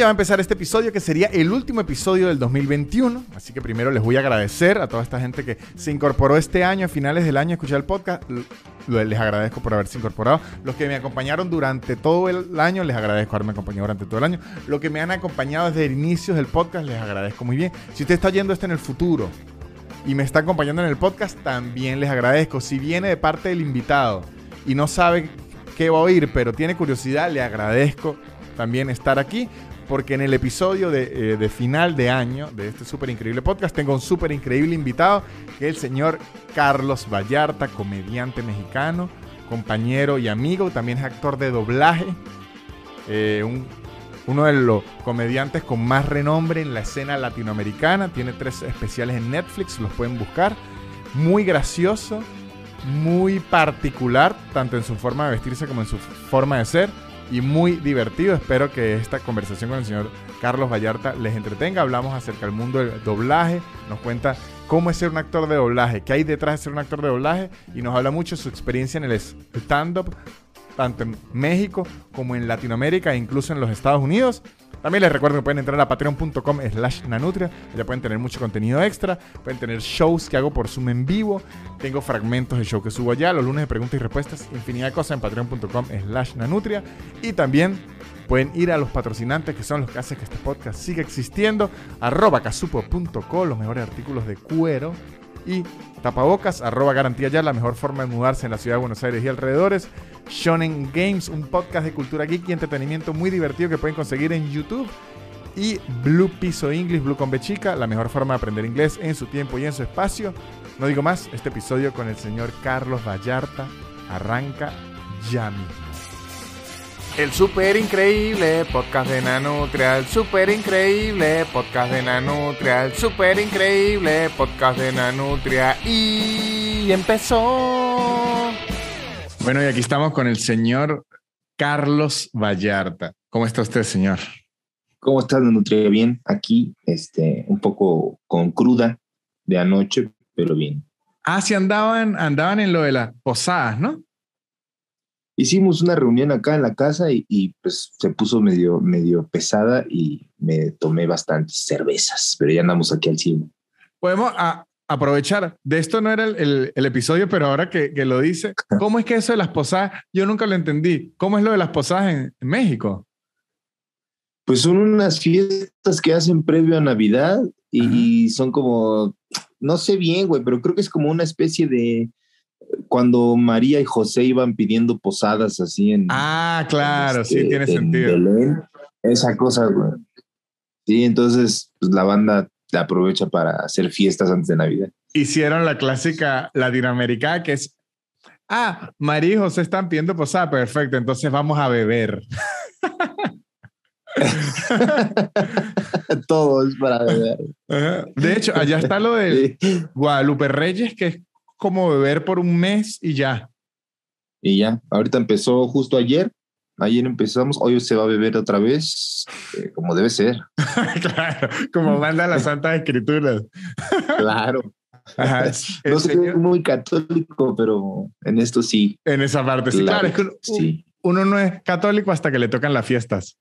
ya va a empezar este episodio que sería el último episodio del 2021. Así que primero les voy a agradecer a toda esta gente que se incorporó este año, a finales del año, a escuchar el podcast. Les agradezco por haberse incorporado. Los que me acompañaron durante todo el año, les agradezco haberme acompañado durante todo el año. Los que me han acompañado desde el inicio del podcast, les agradezco muy bien. Si usted está oyendo esto en el futuro y me está acompañando en el podcast, también les agradezco. Si viene de parte del invitado y no sabe qué va a oír, pero tiene curiosidad, le agradezco también estar aquí porque en el episodio eh, de, final de año de este súper increíble podcast tengo un súper increíble invitado, que es el señor Carlos Vallarta, comediante mexicano, compañero y amigo, también es actor de doblaje, eh, uno de los comediantes con más renombre en la escena latinoamericana, tiene tres especiales en Netflix, los pueden buscar, muy gracioso, muy particular, tanto en su forma de vestirse como en su forma de ser y muy divertido. Espero que esta conversación con el señor Carlos Vallarta les entretenga. Hablamos acerca del mundo del doblaje, nos cuenta cómo es ser un actor de doblaje, qué hay detrás de ser un actor de doblaje y nos habla mucho de su experiencia en el stand-up, tanto en México como en Latinoamérica e incluso en los Estados Unidos. También les recuerdo que pueden entrar a patreon.com slash nanutria. Ya pueden tener mucho contenido extra. Pueden tener shows que hago por Zoom en vivo. Tengo fragmentos de show que subo allá. Los lunes de preguntas y respuestas. Infinidad de cosas en patreon.com slash nanutria. Y también pueden ir a los patrocinantes que son los que hacen que este podcast siga existiendo. Arroba casupo.co, los mejores artículos de cuero y tapabocas, arroba garantía ya, la mejor forma de mudarse en la ciudad de Buenos Aires y alrededores. Shonen Games, un podcast de cultura geek y entretenimiento muy divertido que pueden conseguir en YouTube. Y Blue Piso English, Blue con Chica, la mejor forma de aprender inglés en su tiempo y en su espacio. No digo más, este episodio con el señor Carlos Vallarta arranca ya mismo. El super increíble podcast de Nanutria, el super increíble podcast de Nanutria, el super increíble podcast de Nanutria y empezó. Bueno, y aquí estamos con el señor Carlos Vallarta. ¿Cómo está usted, señor? ¿Cómo está Nanutria? Bien, aquí, este, un poco con cruda de anoche, pero bien. Ah, sí andaban, andaban en lo de las posadas, ¿no? Hicimos una reunión acá en la casa y, pues se puso medio, medio pesada y me tomé bastantes cervezas, pero ya andamos aquí al cielo. Podemos aprovechar, de esto no era el, episodio, pero ahora que, lo dice, ¿cómo es que eso de las posadas? Yo nunca lo entendí. ¿Cómo es lo de las posadas en, México? Pues son unas fiestas que hacen previo a Navidad y son como, no sé bien, güey, pero creo que es como una especie de cuando María y José iban pidiendo posadas así en. Ah, claro, sí, este, tiene sentido. esa cosa, güey. Sí, entonces pues, la banda la aprovecha para hacer fiestas antes de Navidad. Hicieron la clásica latinoamericana que es. Ah, María y José están pidiendo posada, perfecto, entonces vamos a beber. Todo es para beber. De hecho, allá está lo de Guadalupe Reyes, que es como beber por un mes y ya. Y ya, ahorita empezó justo ayer, ayer empezamos, hoy se va a beber otra vez, eh, como debe ser. claro, como manda la Santa Escritura. claro. no soy muy católico, pero en esto sí. En esa parte, sí, claro. es que sí. uno no es católico hasta que le tocan las fiestas.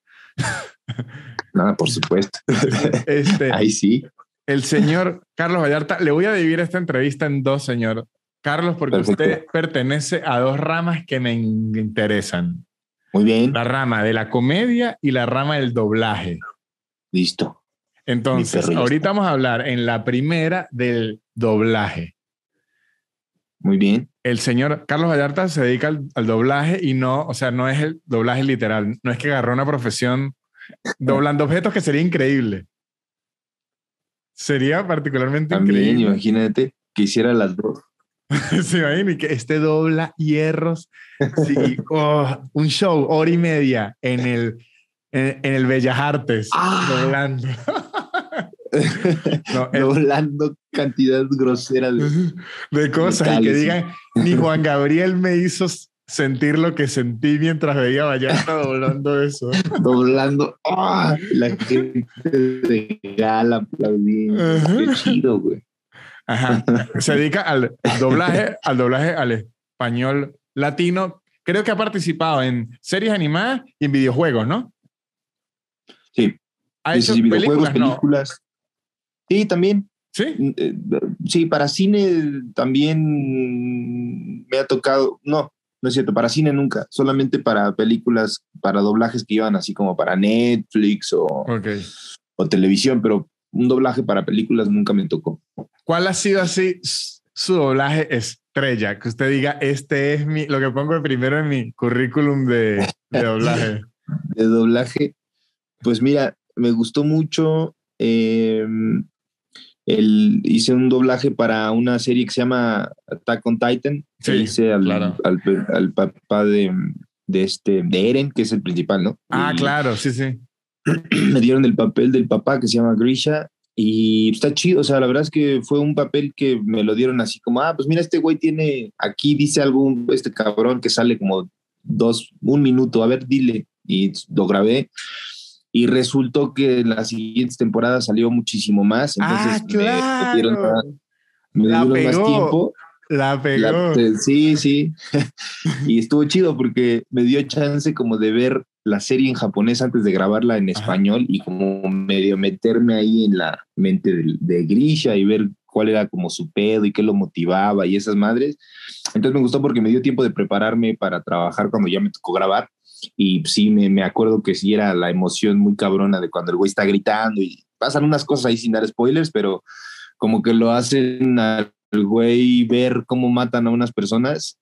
Nada, por supuesto. Este, Ahí sí el señor Carlos Vallarta. Le voy a dividir esta entrevista en dos, señor Carlos, porque usted pertenece a dos ramas que me interesan. Muy bien. La rama de la comedia y la rama del doblaje. Listo. Entonces, ahorita vamos a hablar en la primera del doblaje. Muy bien. El señor Carlos Vallarta se dedica al, al, doblaje y no, o sea, no es el doblaje literal, no es que agarró una profesión doblando objetos que sería increíble. Sería particularmente También, increíble. Imagínate que hiciera las dos. Se imagina que este dobla hierros. Sí, oh, un show, hora y media en el, en, el Bellas Artes, ah. doblando. doblando cantidad grosera de, de cosas y que digan, ni Juan Gabriel me hizo sentir lo que sentí mientras veía a Vallarta doblando eso. doblando. ¡ah! La gente de gala aplaudiendo. Qué chido, güey. Ajá. Se dedica al doblaje, al doblaje al español latino. Creo que ha participado en series animadas y en videojuegos, ¿no? Sí, ¿Ha hecho videojuegos, películas. Sí, también. Sí. Eh, sí, para cine también me ha tocado. No, no es cierto, para cine nunca. Solamente para películas, para doblajes que iban así como para Netflix o, o televisión, pero un doblaje para películas nunca me tocó. ¿Cuál ha sido así su doblaje estrella? Que usted diga, este es mi, lo que pongo primero en mi currículum de, de doblaje. de doblaje. Pues mira, me gustó mucho. Em, el, hice un doblaje para una serie que se llama Attack on Titan. Sí, hice al, al, al, papá de, de, este, de Eren, que es el principal, ¿no? Ah, claro, sí, sí. Me dieron el papel del papá que se llama Grisha y está chido, o sea, la verdad es que fue un papel que me lo dieron así como, ah, pues mira, este güey tiene, aquí dice algo, este cabrón que sale como dos, un minuto, a ver, dile. Y lo grabé. Y resultó que en las siguientes temporadas salió muchísimo más. Entonces ah, claro. me, dieron, más, tiempo. La pegó. sí, sí. y estuvo chido porque me dio chance como de ver la serie en japonés antes de grabarla en español y como medio meterme ahí en la mente de, de, Grisha y ver cuál era como su pedo y qué lo motivaba y esas madres. Entonces me gustó porque me dio tiempo de prepararme para trabajar cuando ya me tocó grabar y sí, me, me acuerdo que sí era la emoción muy cabrona de cuando el güey está gritando y pasan unas cosas ahí sin dar spoilers, pero como que lo hacen al güey ver cómo matan a unas personas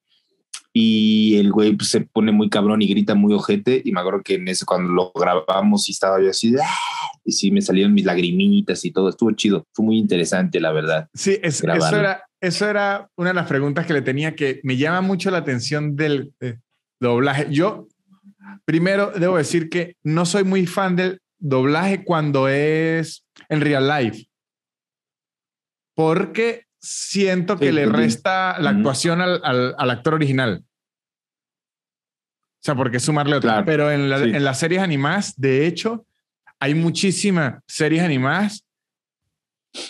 y el güey pues, se pone muy cabrón y grita muy ojete y me acuerdo que en ese cuando lo grabamos y estaba yo así ¡ah! y sí me salieron mis lagrimitas y todo estuvo chido fue muy interesante la verdad sí eso era eso era una de las preguntas que le tenía que me llama mucho la atención del eh, doblaje yo Primero, debo decir que no soy muy fan del doblaje cuando es en real life. Porque siento que le resta la actuación al, al, actor original. O sea, porque sumarle otra. Pero en, en las series animadas, de hecho, hay muchísimas series animadas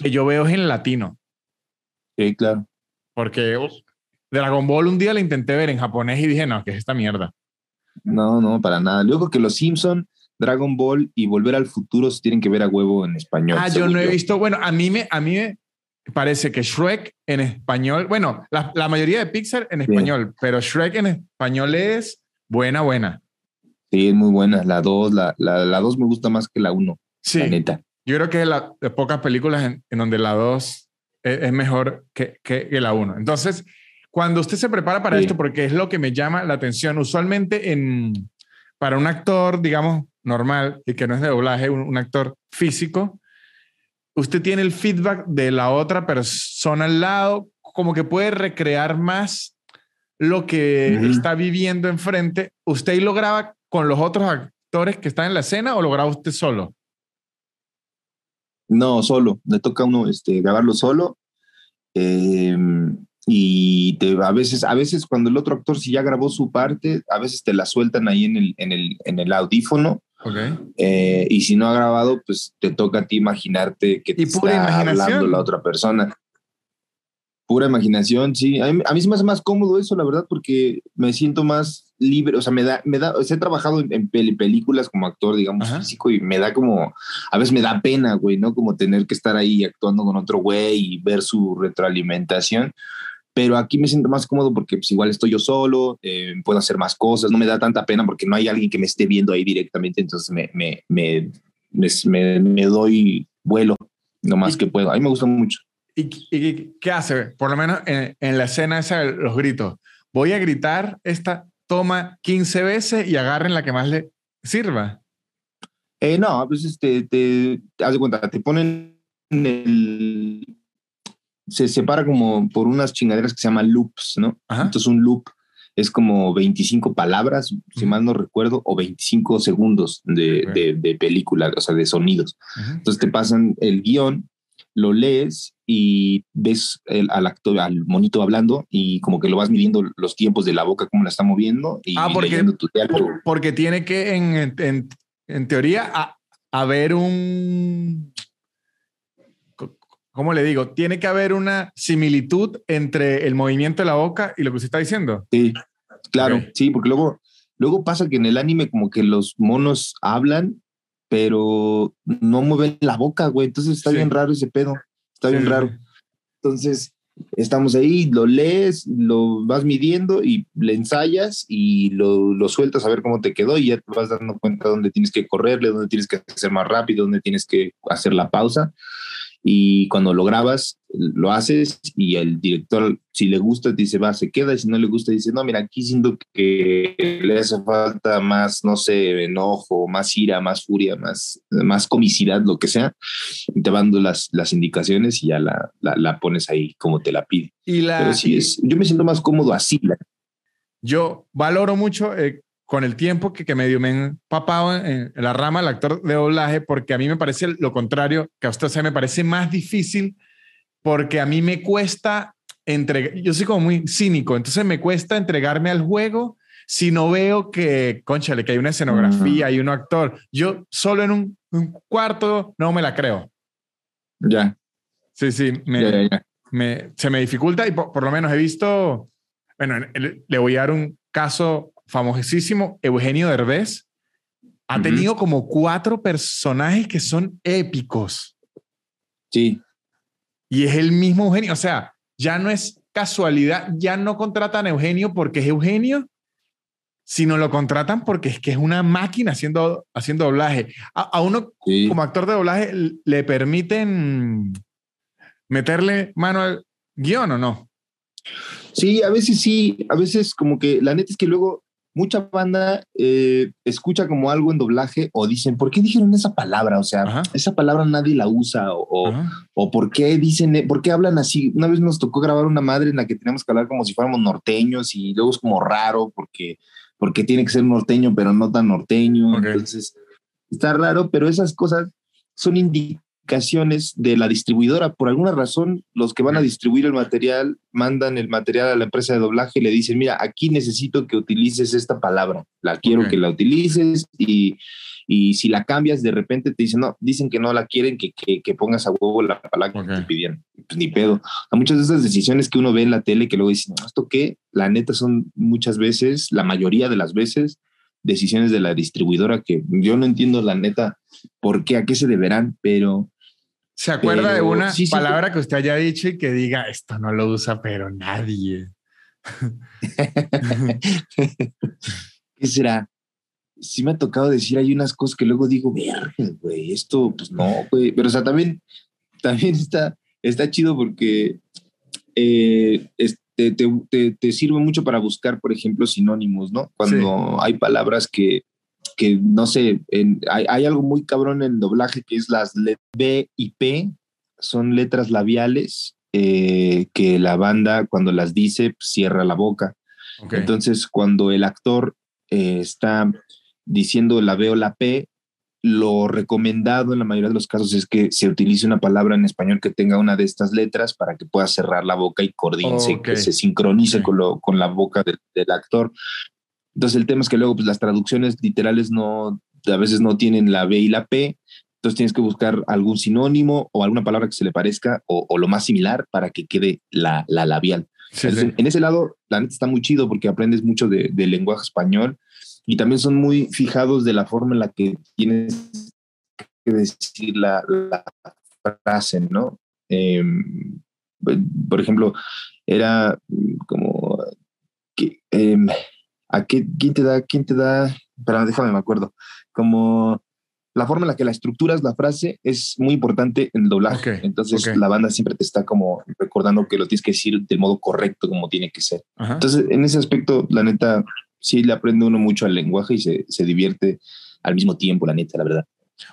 que yo veo en latino. Sí, claro. Porque Dragon Ball un día la intenté ver en japonés y dije, no, ¿qué es esta mierda? No, no, para nada. Luego que los Simpson, Dragon Ball y Volver al Futuro se tienen que ver a huevo en español. Ah, yo no he visto. Bueno, a mí me, a mí me parece que Shrek en español, bueno, la, la mayoría de Pixar en español, pero Shrek en español es buena, buena. Sí, es muy buena. La 2, la 2 la, la me gusta más que la 1. Sí. La neta. Yo creo que es la, de pocas películas en, en donde la 2 es, es, mejor que, que, que la 1. Entonces, cuando usted se prepara para esto, porque es lo que me llama la atención, usualmente en, para un actor, digamos, normal y que no es de doblaje, un, actor físico, usted tiene el feedback de la otra persona al lado, como que puede recrear más lo que está viviendo enfrente. ¿Usted lo graba con los otros actores que están en la escena o lo graba usted solo? No, solo. Le toca a uno este, grabarlo solo. Eh, y te, a veces a veces cuando el otro actor si ya grabó su parte a veces te la sueltan ahí en el en el, en el audífono okay. eh, y si no ha grabado pues te toca a ti imaginarte que te está hablando la otra persona. Pura imaginación sí. A mí, a mí se me hace más cómodo eso la verdad porque me siento más libre o sea me da me da o sea, he trabajado en, películas como actor digamos físico y me da como a veces me da pena güey no como tener que estar ahí actuando con otro güey y ver su retroalimentación pero aquí me siento más cómodo porque pues, igual estoy yo solo, eh, puedo hacer más cosas, no me da tanta pena porque no hay alguien que me esté viendo ahí directamente, entonces me, me, me, me, me doy vuelo lo más que puedo. A mí me gusta mucho. ¿Y, y qué hace? Por lo menos en, en, la escena esa, los gritos. Voy a gritar esta toma 15 veces y agarren la que más le sirva. Eh, no, pues este, te, te haz de cuenta, te ponen el, se separa como por unas chingaderas que se llaman loops, ¿no? Entonces un loop es como 25 palabras, si mal no recuerdo, o 25 segundos de, de, película, o sea, de sonidos. Entonces te pasan el guion, lo lees y ves al actor, al monito hablando y como que lo vas midiendo los tiempos de la boca, cómo la está moviendo. Y ah, porque, porque tiene que, en, en, en teoría, haber un ¿cómo le digo? Tiene que haber una similitud entre el movimiento de la boca y lo que usted está diciendo. Sí, claro, sí, porque luego, luego pasa que en el anime como que los monos hablan pero no mueven la boca, güey. Entonces está bien raro ese pedo. Está bien raro. Entonces, estamos ahí, lo lees, lo vas midiendo y le ensayas y lo, lo, sueltas a ver cómo te quedó y ya te vas dando cuenta dónde tienes que correrle, dónde tienes que hacer más rápido, dónde tienes que hacer la pausa y cuando lo grabas, lo haces y el director, si le gusta, dice, va, se queda, y si no le gusta, dice, no, mira, aquí siento que le hace falta más, no sé, enojo, más ira, más furia, más, más comicidad, lo que sea, te van dando las, las indicaciones y ya la, la, pones ahí como te la pide. Y la, Pero sí es, yo me siento más cómodo así. Yo valoro mucho eh, con el tiempo que, que medio me he empapado en, la rama del actor de doblaje, porque a mí me parece lo contrario, que a usted se me parece más difícil, porque a mí me cuesta entregar, yo soy como muy cínico, entonces me cuesta entregarme al juego si no veo que, conchale, que hay una escenografía, hay un actor. Yo solo en un, cuarto no me la creo. Ya. Sí, sí, me, Me, se me dificulta y por, por, lo menos he visto, bueno, le voy a dar un caso famosísimo Eugenio Derbez, ha tenido como cuatro personajes que son épicos. Sí. Y es el mismo Eugenio. O sea, ya no es casualidad, ya no contratan a Eugenio porque es Eugenio, sino lo contratan porque es que es una máquina haciendo, haciendo doblaje. A, uno como actor de doblaje le permiten meterle mano al guion o no. Sí, a veces sí, a veces como que la neta es que luego mucha banda eh, escucha como algo en doblaje o dicen, ¿por qué dijeron esa palabra? O sea, esa palabra nadie la usa o, o, ¿por qué dicen, eh, por qué hablan así? Una vez nos tocó grabar una madre en la que teníamos que hablar como si fuéramos norteños y luego es como raro porque, porque tiene que ser norteño, pero no tan norteño. Entonces, está raro, pero esas cosas son indicativas de la distribuidora. Por alguna razón, los que van a distribuir el material mandan el material a la empresa de doblaje y le dicen, mira, aquí necesito que utilices esta palabra, la quiero que la utilices y, y, si la cambias, de repente te dicen, no, dicen que no la quieren, que, que, pongas a huevo la palabra que te pidieron. Pues ni pedo. Hay muchas de esas decisiones que uno ve en la tele que luego dicen, ¿esto qué? La neta son muchas veces, la mayoría de las veces, decisiones de la distribuidora que yo no entiendo la neta por qué, a qué se deberán, pero ¿Se acuerda de una palabra que usted haya dicho y que diga, esto no lo usa, pero nadie? ¿Qué será? Sí me ha tocado decir, hay unas cosas que luego digo, güey, esto, pues no, güey. Pero, o sea, también, también está, está chido porque eh, este, te, te, sirve mucho para buscar, por ejemplo, sinónimos, ¿no? Cuando hay palabras que, que no sé, hay, algo muy cabrón en doblaje que es las B y P, son letras labiales eh, que la banda cuando las dice pues, cierra la boca. Entonces, cuando el actor eh, está diciendo la B o la P, lo recomendado en la mayoría de los casos es que se utilice una palabra en español que tenga una de estas letras para que pueda cerrar la boca y coordinarse, que se sincronice con, lo, con la boca del actor. Entonces el tema es que luego pues, las traducciones literales no, a veces no tienen la B y la P, entonces tienes que buscar algún sinónimo o alguna palabra que se le parezca o, lo más similar para que quede la, la labial. En ese lado, la neta está muy chido porque aprendes mucho de, lenguaje español y también son muy fijados de la forma en la que tienes que decir la, frase, ¿no? Em, por ejemplo, era como que... Em, ¿A qué, quién te da, quién te da? Pero déjame, me acuerdo. Como la forma en la que la estructuras la frase es muy importante en el doblaje. Entonces la banda siempre te está como recordando que lo tienes que decir del modo correcto como tiene que ser. Entonces en ese aspecto, la neta, sí le aprende uno mucho al lenguaje y se, se divierte al mismo tiempo, la neta, la verdad.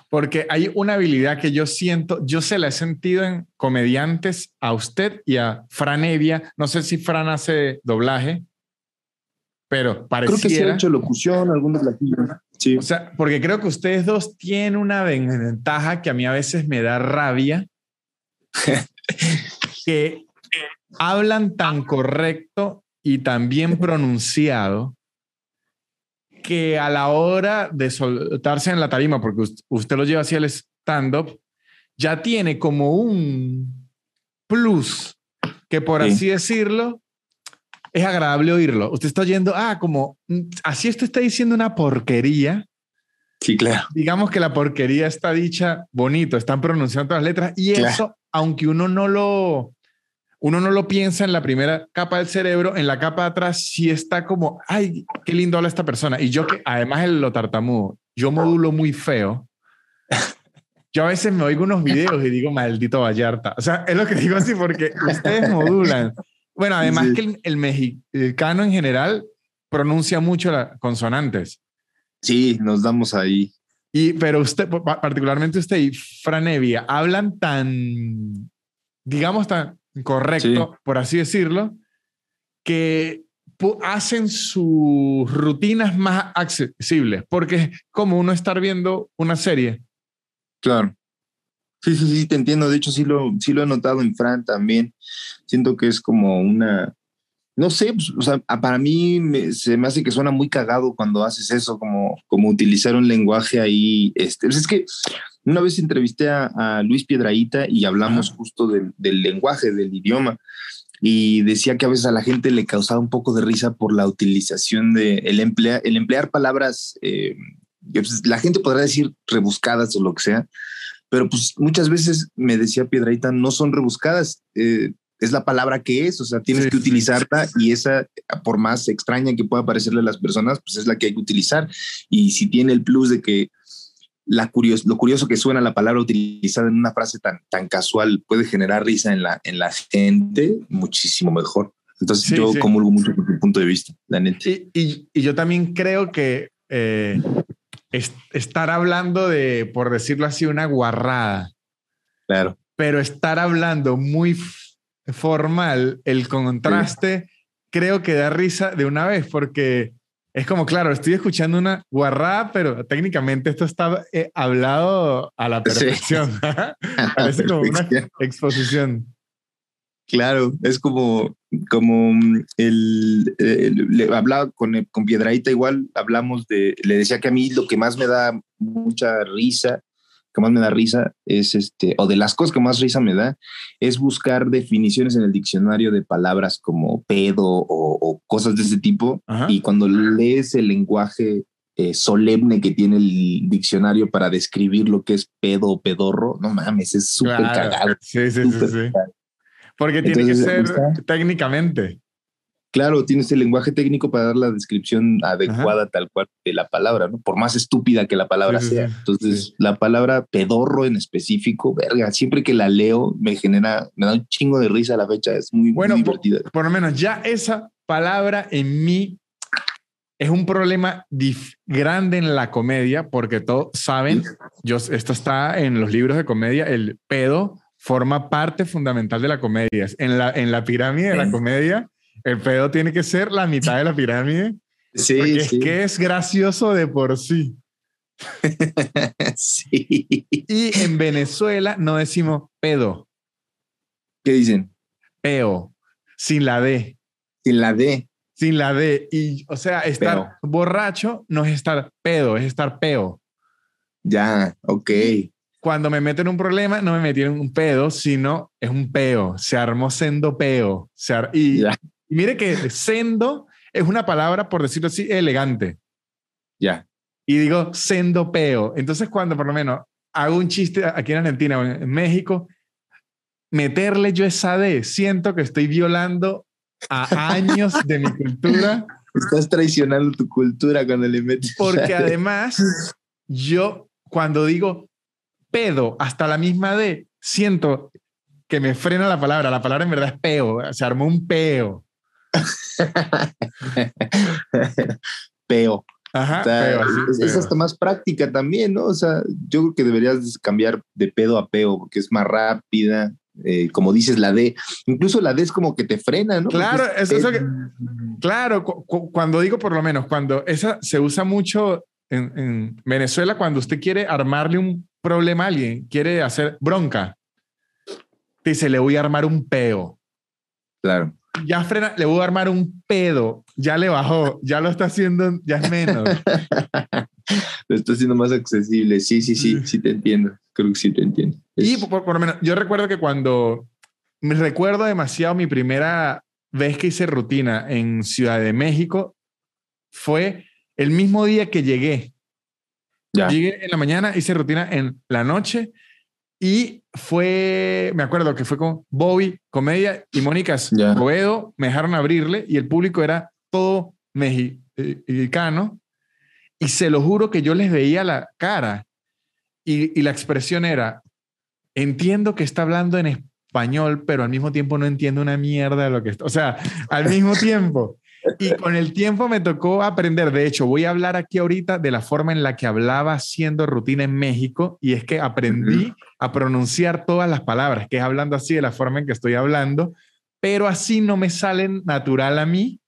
Porque hay una habilidad que yo siento, yo se la he sentido en comediantes a usted y a Fran Evia. No sé si Fran hace doblaje, pero pareciera... Creo que se ha hecho locución, algunos platillos. Sí. O sea, porque creo que ustedes dos tienen una ventaja que a mí a veces me da rabia, que hablan tan correcto y tan bien pronunciado que a la hora de soltarse en la tarima, porque usted lo lleva hacia el stand-up, ya tiene como un plus que por así decirlo, es agradable oírlo. Usted está oyendo, ah, como, mm, así esto está diciendo una porquería. Sí, claro. Digamos que la porquería está dicha bonito, están pronunciando todas las letras y eso, aunque uno no lo, uno no lo piensa en la primera capa del cerebro, en la capa de atrás sí está como, ay, qué lindo habla esta persona. Y yo que además el lo tartamudo, yo modulo muy feo. Yo a veces me oigo unos videos y digo, maldito Vallarta. O sea, es lo que digo así porque ustedes modulan. Bueno, además que el, el, mexicano en general pronuncia mucho las consonantes. Sí, nos damos ahí. Y, pero usted, particularmente usted y Franevia, hablan tan, digamos, tan correcto, por así decirlo, que hacen sus rutinas más accesibles, porque es como uno estar viendo una serie. Claro. Sí, sí, sí, te entiendo. De hecho, sí lo, sí lo he notado en Fran también. Siento que es como una, no sé, pues, o sea, para mí se me hace que suena muy cagado cuando haces eso, como, como utilizar un lenguaje ahí. Este, pues, es que una vez entrevisté a, Luis Piedraíta y hablamos justo del lenguaje, del idioma, y decía que a veces a la gente le causaba un poco de risa por la utilización de el, emplea, el emplear palabras, eh, pues, la gente podrá decir rebuscadas o lo que sea, pero pues muchas veces me decía Piedraíta, no son rebuscadas. Eh, es la palabra que es, o sea, tienes que utilizarla y esa, por más extraña que pueda parecerle a las personas, pues es la que hay que utilizar. Y si tiene el plus de que la lo curioso que suena la palabra utilizada en una frase tan, tan casual puede generar risa en la, en la gente, muchísimo mejor. Entonces yo comulgo mucho con tu punto de vista, la neta. Y, y, yo también creo que eh, estar hablando de, por decirlo así, una guarrada. Claro. Pero estar hablando muy formal, el contraste creo que da risa de una vez, porque es como, claro, estoy escuchando una guarrada, pero técnicamente esto está eh, hablado a la perfección. Parece como una exposición. Claro, es como, como el, le hablaba con, con Piedraíta igual, hablamos de, le decía que a mí lo que más me da mucha risa que más me da risa es este, o de las cosas que más risa me da, es buscar definiciones en el diccionario de palabras como pedo o, cosas de ese tipo. Y cuando lees el lenguaje eh, solemne que tiene el diccionario para describir lo que es pedo o pedorro, no mames, es súper cagado. Sí, sí, sí, sí. Porque tiene que ser técnicamente. Claro, tienes el lenguaje técnico para dar la descripción adecuada tal cual de la palabra, ¿no? Por más estúpida que la palabra sea. Entonces, la palabra pedorro en específico, verga, siempre que la leo me genera, me da un chingo de risa a la fecha, es muy, bueno, divertida. Por, lo menos ya esa palabra en mí es un problema grande en la comedia porque todos saben, yo, esto está en los libros de comedia, el pedo forma parte fundamental de la comedia. En la, en la pirámide de la comedia el pedo tiene que ser la mitad de la pirámide. Sí, Es que es gracioso de por sí. sí. Y en Venezuela no decimos pedo. ¿Qué dicen? Peo. Sin la D. Sin la D. Sin la D. Y, o sea, estar borracho no es estar pedo, es estar peo. Ya, ok. Cuando me meto en un problema, no me metí en un pedo, sino es un peo. Se armó sendo peo. Se y, y mire que sendo es una palabra, por decirlo así, elegante. Ya. Y digo sendopeo. Entonces, cuando por lo menos hago un chiste aquí en Argentina o en México, meterle yo esa D, siento que estoy violando a años de mi cultura. Estás traicionando tu cultura cuando le metes. Porque además, yo cuando digo pedo hasta la misma D, siento que me frena la palabra. La palabra en verdad es peo. Se armó un peo. peo. Ajá, es, hasta más práctica también, ¿no? O sea, yo creo que deberías cambiar de pedo a peo porque es más rápida. Eh, como dices, la D, incluso la D es como que te frena, ¿no? Claro, es eso que, claro, cuando digo por lo menos, cuando esa se usa mucho en, en, Venezuela, cuando usted quiere armarle un problema alguien, quiere hacer bronca, dice, le voy a armar un peo. Claro ya frena, le voy a armar un pedo, ya le bajó, ya lo está haciendo, ya es menos. lo está haciendo más accesible, sí, sí, sí, sí te entiendo, creo que sí te entiendo. Y por, lo menos, yo recuerdo que cuando, me recuerdo demasiado mi primera vez que hice rutina en Ciudad de México, fue el mismo día que llegué. Llegué en la mañana, hice rutina en la noche y fue, me acuerdo que fue con Bobby, Comedia y Mónica Boedo, me dejaron abrirle y el público era todo mexicano y se lo juro que yo les veía la cara y, y la expresión era, entiendo que está hablando en español, pero al mismo tiempo no entiendo una mierda de lo que está, o sea, al mismo tiempo. Y con el tiempo me tocó aprender. De hecho, voy a hablar aquí ahorita de la forma en la que hablaba haciendo rutina en México y es que aprendí a pronunciar todas las palabras, que es hablando así de la forma en que estoy hablando, pero así no me salen natural a mí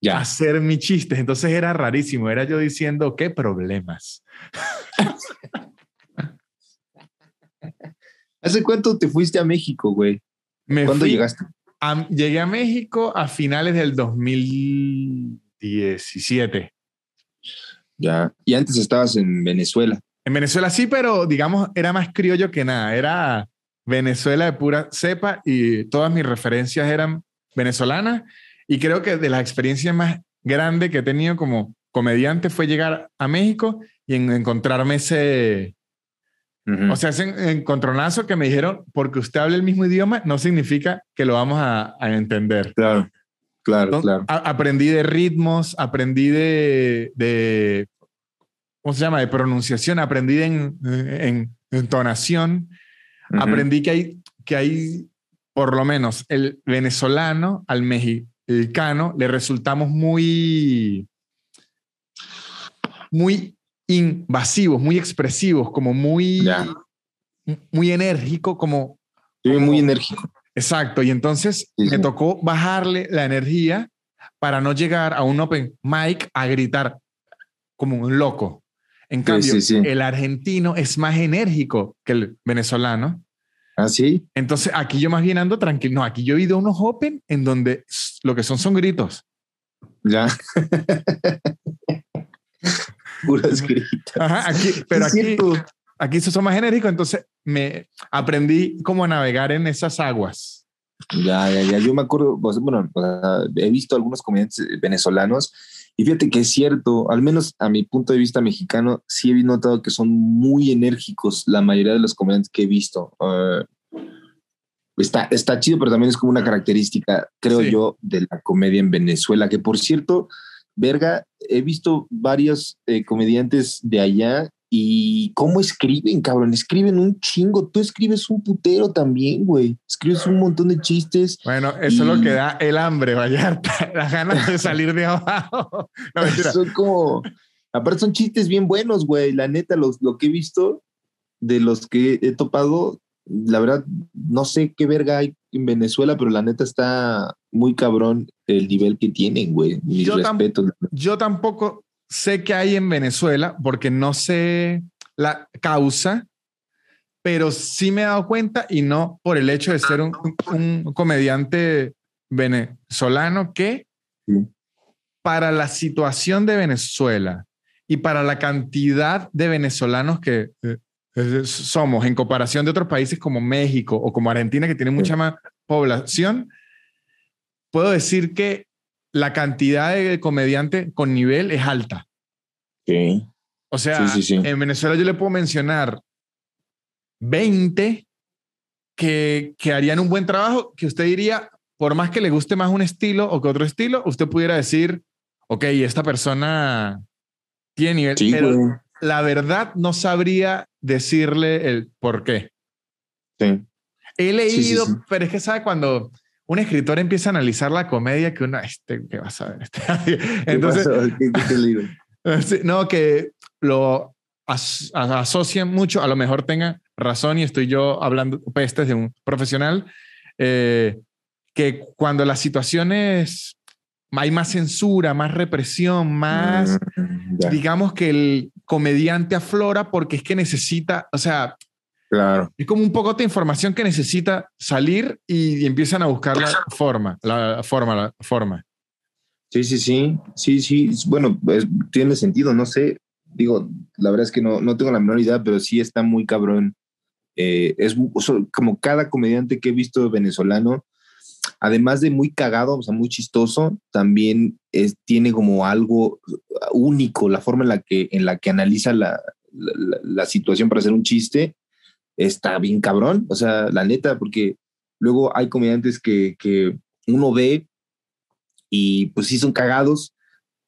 ya. hacer mis chistes. Entonces era rarísimo. Era yo diciendo, ¿qué problemas? ¿Hace cuánto te fuiste a México, güey? ¿Cuándo llegaste? Llegué a México a finales del 2017. Ya, y antes estabas en Venezuela. En Venezuela sí, pero digamos, era más criollo que nada. Era Venezuela de pura cepa y todas mis referencias eran venezolanas. Y creo que de las experiencias más grandes que he tenido como comediante fue llegar a México y encontrarme ese, o sea, ese encontronazo que me dijeron, porque usted habla el mismo idioma, no significa que lo vamos a, entender. Claro, claro, claro. aprendí de ritmos, aprendí de, de, ¿cómo se llama? De pronunciación, aprendí de en, entonación, aprendí que hay, que hay, por lo menos, el venezolano al mexicano le resultamos muy, muy invasivos, muy expresivos, como muy, muy enérgico, como... muy enérgico. Exacto, y entonces me tocó bajarle la energía para no llegar a un open mic a gritar como un loco. En cambio, el argentino es más enérgico que el venezolano. ¿Ah, sí? Entonces, aquí yo más bien ando tranquilo. No, aquí yo he ido a unos open en donde lo que son son gritos. Ya. puras gritas. Ajá, aquí, pero aquí, aquí se son más genéricos, entonces me aprendí cómo navegar en esas aguas. Ya, ya, ya. Yo me acuerdo, pues, bueno, he visto algunos comediantes venezolanos y fíjate que es cierto, al menos a mi punto de vista mexicano, sí he notado que son muy enérgicos la mayoría de los comediantes que he visto. Ah, está, está chido, pero también es como una característica, creo yo, de la comedia en Venezuela, que por cierto, verga, he visto varios eh, comediantes de allá y cómo escriben, cabrón. Escriben un chingo. Tú escribes un putero también, güey. Escribes un montón de chistes. Bueno, eso es lo que da el hambre, Vallarta. Las ganas de salir de abajo. No, son como. Aparte, son chistes bien buenos, güey. La neta, los, lo que he visto de los que he topado, la verdad, no sé qué verga hay en Venezuela, pero la neta está muy cabrón el nivel que tienen, güey. Mis yo respetos. yo tampoco sé qué hay en Venezuela porque no sé la causa, pero sí me he dado cuenta y no por el hecho de ser un, comediante venezolano que para la situación de Venezuela y para la cantidad de venezolanos que eh, somos en comparación de otros países como México o como Argentina que tienen mucha más población, puedo decir que la cantidad de comediantes con nivel es alta. Sí. O sea, en Venezuela yo le puedo mencionar 20 que, que harían un buen trabajo, que usted diría, por más que le guste más un estilo o que otro estilo, usted pudiera decir, ok, esta persona tiene nivel. pero la verdad no sabría decirle el por qué. Sí. He leído, pero es que sabe cuando un escritor empieza a analizar la comedia que uno, este, ¿qué vas a ver? Entonces, no, que lo asocian mucho, a lo mejor tenga razón y estoy yo hablando pestes de un profesional, eh, que cuando las situaciones hay más censura, más represión, más, mm, digamos que el comediante aflora porque es que necesita, o sea, Claro. Es como un poco de información que necesita salir y, empiezan a buscar la forma, la forma, la forma. Sí, sí, sí, sí, sí. Bueno, tiene sentido, no sé. Digo, la verdad es que no, no tengo la menor idea, pero sí está muy cabrón. Eh, es como cada comediante que he visto venezolano, además de muy cagado, o sea, muy chistoso, también es, tiene como algo único la forma en la que, en la que analiza la, la, situación para hacer un chiste, está bien cabrón. O sea, la neta, porque luego hay comediantes que, que uno ve y pues sí son cagados,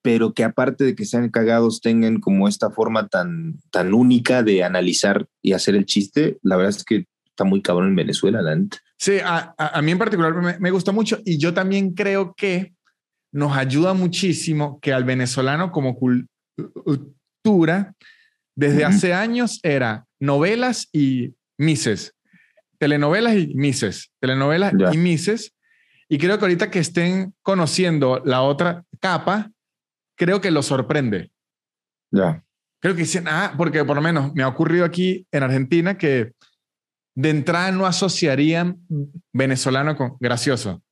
pero que aparte de que sean cagados tengan como esta forma tan, tan única de analizar y hacer el chiste, la verdad es que está muy cabrón en Venezuela, la neta. Sí, a, a, mí en particular me, me, gusta mucho y yo también creo que nos ayuda muchísimo que al venezolano como cultura, desde hace años era novelas y mises, telenovelas y mises, telenovelas y mises. Y creo que ahorita que estén conociendo la otra capa, creo que lo sorprende. Ya. Creo que dicen, ah, porque por lo menos me ha ocurrido aquí en Argentina que de entrada no asociarían venezolano con gracioso.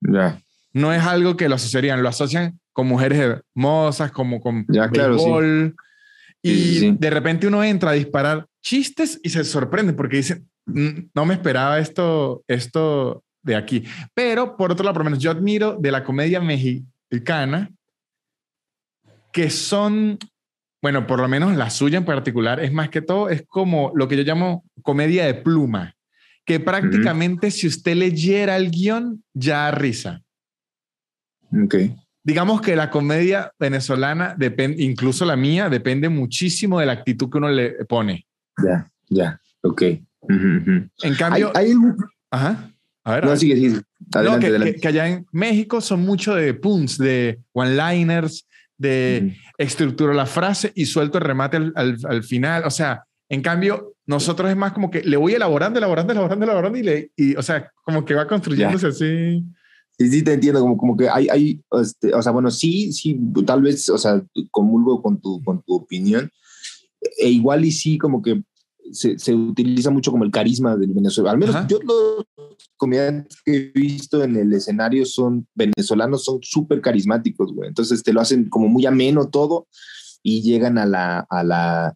Ya. No es algo que lo asociarían, lo asocian con mujeres hermosas, como con ya, claro, Y de repente uno entra a disparar chistes y se sorprende porque dice, no me esperaba esto, esto de aquí. Pero por otro lado, por lo menos yo admiro de la comedia mexicana que son, bueno, por lo menos la suya en particular, es más que todo, es como lo que yo llamo comedia de pluma, que prácticamente si usted leyera el guion, ya risa. Ok. Digamos que la comedia venezolana, depende, incluso la mía, depende muchísimo de la actitud que uno le pone. Ya, ya, ok. En cambio, ¿Hay, Ajá. A ver, no, sigue, sigue. Adelante, que, allá en México son mucho de punts, de one-liners, de estructuro la frase y suelto el remate al, final. O sea, en cambio, nosotros es más como que le voy elaborando, elaborando, elaborando, elaborando y, le, y o sea, como que va construyéndose así. Sí, sí, te entiendo, como, como que hay, hay este, o sea, bueno, sí, sí, tal vez, o sea, comulgo con tu, con tu opinión, e igual y sí, como que se, se utiliza mucho como el carisma del venezolano. Al menos yo los comediantes que he visto en el escenario son venezolanos, son súper carismáticos, güey. Entonces te lo hacen como muy ameno todo y llegan a la, a la,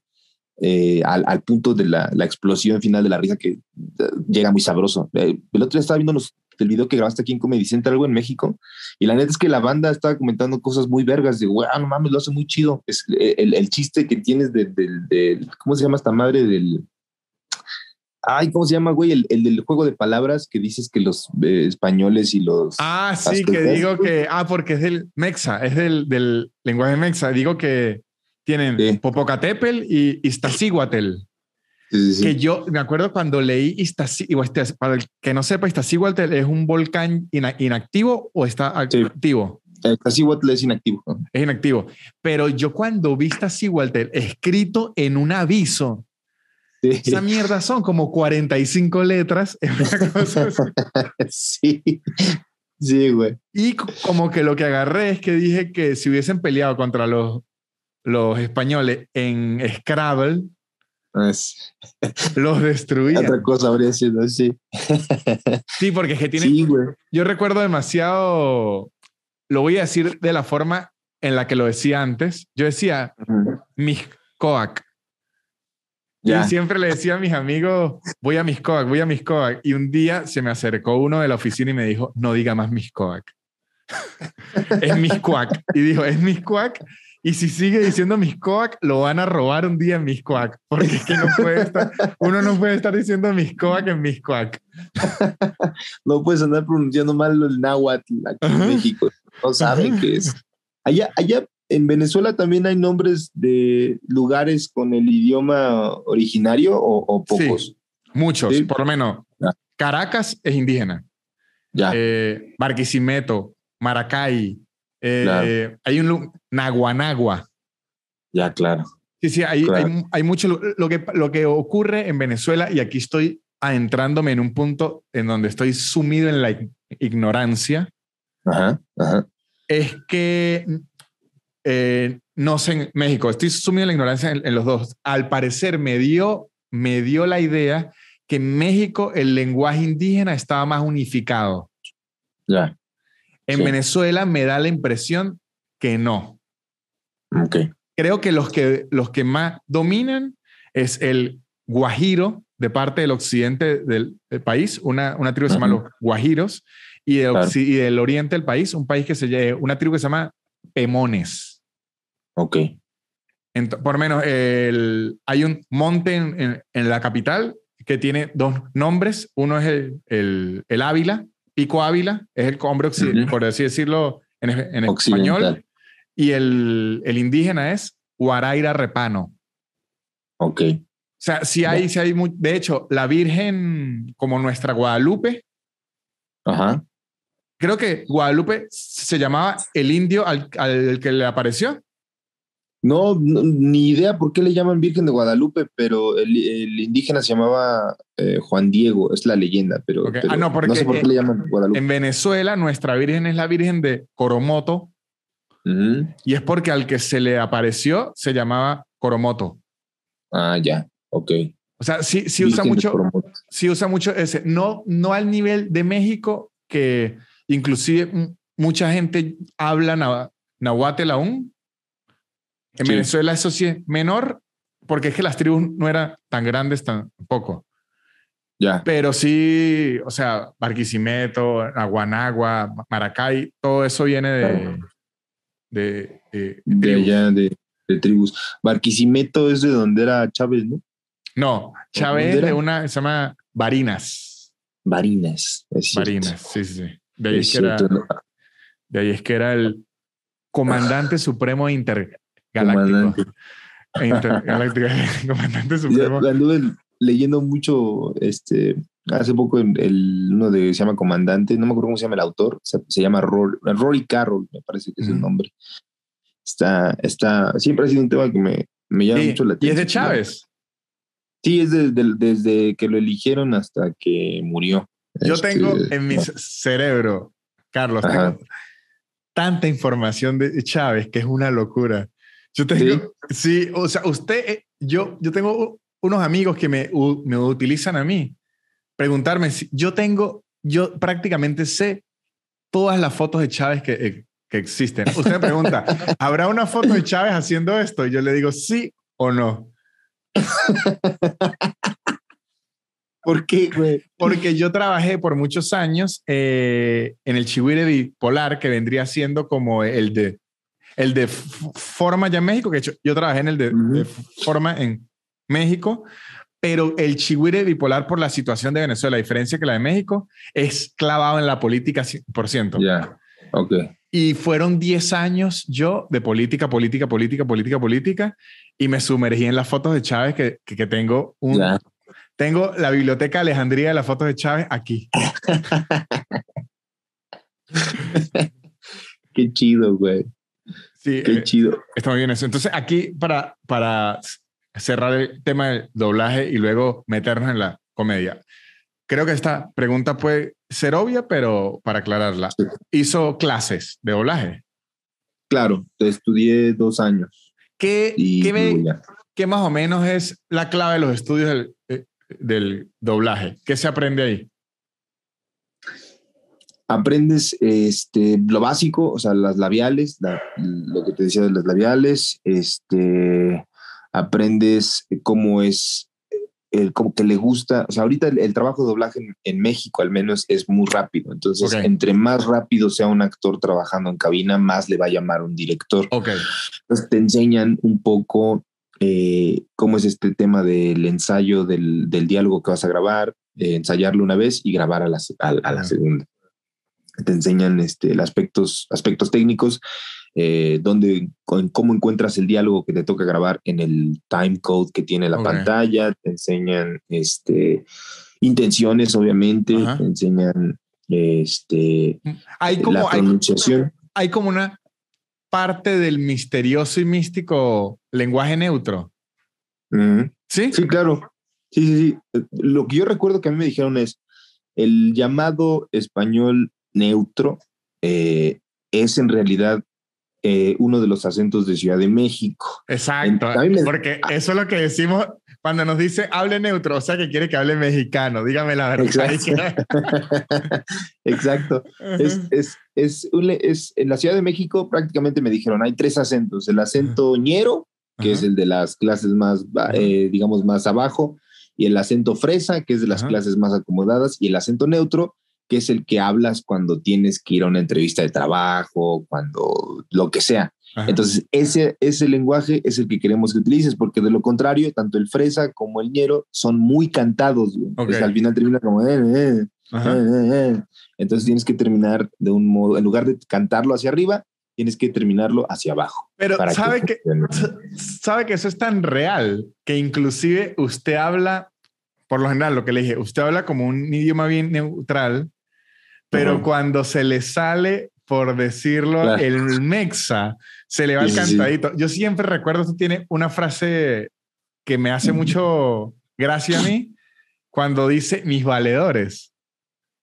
eh, al, al, punto de la, la, explosión final de la risa que uh, llega muy sabroso. Eh, el otro día estaba viendo los, el video que grabaste aquí en Comedy algo en México, y la neta es que la banda estaba comentando cosas muy vergas de, güey, no mames, lo hace muy chido. Es el, el chiste que tienes del, de, ¿cómo se llama esta madre? Del, Ay, ¿cómo se llama, güey? El, el, del juego de palabras que dices que los eh, españoles y los. Ah, sí, que digo que. Ah, porque es del Mexa, es del, del lenguaje Mexa. Digo que tienen Popocatépetl y Iztaccíhuatl. Que yo me acuerdo cuando leí Iztaccíhuatl, para el que no sepa, Iztaccíhuatl es un volcán inactivo o está activo. Iztaccíhuatl es inactivo. Es inactivo. Pero yo cuando vi Iztaccíhuatl escrito en un aviso, esa mierda son como 45 letras. sí. Sí, güey. Y como que lo que agarré es que dije que si hubiesen peleado contra los, los españoles en Scrabble, los destruían. Otra cosa habría sido así. sí, porque es que tiene. Sí, yo recuerdo demasiado. Lo voy a decir de la forma en la que lo decía antes. Yo decía, mis coac. Yo siempre le decía a mis amigos, voy a mis coac, voy a mis coac. Y un día se me acercó uno de la oficina y me dijo, no diga más mis coac. es mis coac. Y dijo, es mis coac. Y si sigue diciendo mis coac, lo van a robar un día en mis coac. Porque es que no puede estar, uno no puede estar diciendo mis coac en mis coac. no puedes andar pronunciando mal el náhuatl aquí en México. No saben qué es. Allá, allá en Venezuela también hay nombres de lugares con el idioma originario o, pocos. Sí, muchos, por lo menos. Caracas es indígena. Ya. Eh, Barquisimeto, Maracay. Eh, hay un Naguanagua. Ya, claro. Sí, sí, hay, hay, mucho. Lo que, lo que ocurre en Venezuela, y aquí estoy adentrándome en un punto en donde estoy sumido en la ignorancia, ajá, ajá. es que eh, no sé en México, estoy sumido en la ignorancia en, los dos. Al parecer me dio, me dio la idea que en México el lenguaje indígena estaba más unificado. Ya. En Venezuela me da la impresión que no. Creo que los que, los que más dominan es el guajiro de parte del occidente del, país, una, una tribu que se llama los guajiros, y, y, del oriente del país, un país que se llama, una tribu que se llama Pemones. Ok. por lo menos el, hay un monte en, en, la capital que tiene dos nombres. Uno es el, el, el Ávila, Pico Ávila, es el hombre occidental, por así decirlo en, en español. Y el, el, indígena es Huaraira Repano. Ok. O sea, si hay, si hay, de hecho, la Virgen como nuestra Guadalupe. Ajá. Creo que Guadalupe se llamaba el indio al, al que le apareció. No, ni idea por qué le llaman Virgen de Guadalupe, pero el, indígena se llamaba eh, Juan Diego, es la leyenda, pero, ah, no, porque, sé por qué le llaman Guadalupe. En Venezuela, nuestra Virgen es la Virgen de Coromoto, y es porque al que se le apareció se llamaba Coromoto. Ah, ya, ok. O sea, sí, sí usa mucho, sí usa mucho ese, no, no al nivel de México, que inclusive mucha gente habla nahuatl aún, en Venezuela eso sí es menor, porque es que las tribus no eran tan grandes tampoco. Ya. Pero sí, o sea, Barquisimeto, Aguanagua, Maracay, todo eso viene de, de, de, de, allá, de, tribus. Barquisimeto es de donde era Chávez, ¿no? No, Chávez de una, se llama Barinas. Barinas, es Barinas, sí, sí, sí. De ahí, es, que era, de ahí es que era el comandante supremo inter, Galáctico. Intergaláctico. Comandante Supremo. anduve leyendo mucho, este, hace poco el, uno de, se llama Comandante, no me acuerdo cómo se llama el autor, se, llama Rory, Carroll, me parece que es el nombre. Está, está, siempre ha sido un tema que me, me llama mucho la atención. ¿Y es de Chávez? Sí, es desde que lo eligieron hasta que murió. Yo este, tengo en mi cerebro, Carlos, tengo tanta información de Chávez que es una locura. Yo tengo, ¿Sí? o sea, usted, eh, yo, yo tengo unos amigos que me, me utilizan a mí. Preguntarme si yo tengo, yo prácticamente sé todas las fotos de Chávez que, eh, que existen. Usted me pregunta, ¿habrá una foto de Chávez haciendo esto? Y yo le digo, sí o no. ¿Por qué, güey? Porque yo trabajé por muchos años eh, en el Chihuire bipolar, que vendría siendo como el de el de forma ya en México, que yo trabajé en el de, forma en México, pero el chihuire bipolar por la situación de Venezuela, a diferencia que la de México, es clavado en la política 100%. Ya, ok. Y fueron 10 años yo de política, política, política, política, política, y me sumergí en las fotos de Chávez que, que, tengo un... Tengo la biblioteca Alejandría de las fotos de Chávez aquí. Qué chido, güey. Sí, Qué eh, chido. Está muy bien eso. Entonces, aquí para, para cerrar el tema del doblaje y luego meternos en la comedia. Creo que esta pregunta puede ser obvia, pero para aclararla, ¿hizo clases de doblaje? Claro, estudié dos años. ¿Qué, ¿qué, más o menos es la clave de los estudios del, eh, del doblaje? ¿Qué se aprende ahí? Aprendes este, lo básico, o sea, las labiales, lo que te decía de las labiales, este, aprendes cómo es, el, como que le gusta, o sea, ahorita el, trabajo de doblaje en, México al menos es muy rápido, entonces entre más rápido sea un actor trabajando en cabina, más le va a llamar un director. Okay. Entonces te enseñan un poco eh, cómo es este tema del ensayo del, del diálogo que vas a grabar, eh, ensayarlo una vez y grabar a la, a la segunda te enseñan este, aspectos, aspectos técnicos, eh, donde, cómo encuentras el diálogo que te toca grabar en el time code que tiene la pantalla, te enseñan este, intenciones, obviamente, te enseñan este, hay como, la pronunciación. Hay, como una parte del misterioso y místico lenguaje neutro. Sí. Sí, claro. Sí, sí, sí. Lo que yo recuerdo que a mí me dijeron es el llamado español neutro, eh, es en realidad eh, uno de los acentos de Ciudad de México. Exacto, porque eso es lo que decimos cuando nos dice hable neutro, o sea que quiere que hable mexicano, dígame la verdad. Exacto. es, es, es, es, en la Ciudad de México prácticamente me dijeron, hay tres acentos, el acento ñero, que es el de las clases más, eh, digamos, más abajo, y el acento fresa, que es de las clases más acomodadas, y el acento neutro, que es el que hablas cuando tienes que ir a una entrevista de trabajo, cuando lo que sea. Entonces, ese, ese lenguaje es el que queremos que utilices, porque de lo contrario, tanto el fresa como el ñero son muy cantados. al final termina como... Eh, eh, eh, Entonces tienes que terminar de un modo, en lugar de cantarlo hacia arriba, tienes que terminararlo hacia abajo. Pero sabe que, sabe que eso es tan real que inclusive usted habla, por lo general, lo que le dije, usted habla como un idioma bien neutral, pero cuando se le sale, por decirlo, el mexa, se le va el cantadito. Yo siempre recuerdo, tú tienes una frase que me hace mucho gracia a mí, cuando dice mis valedores.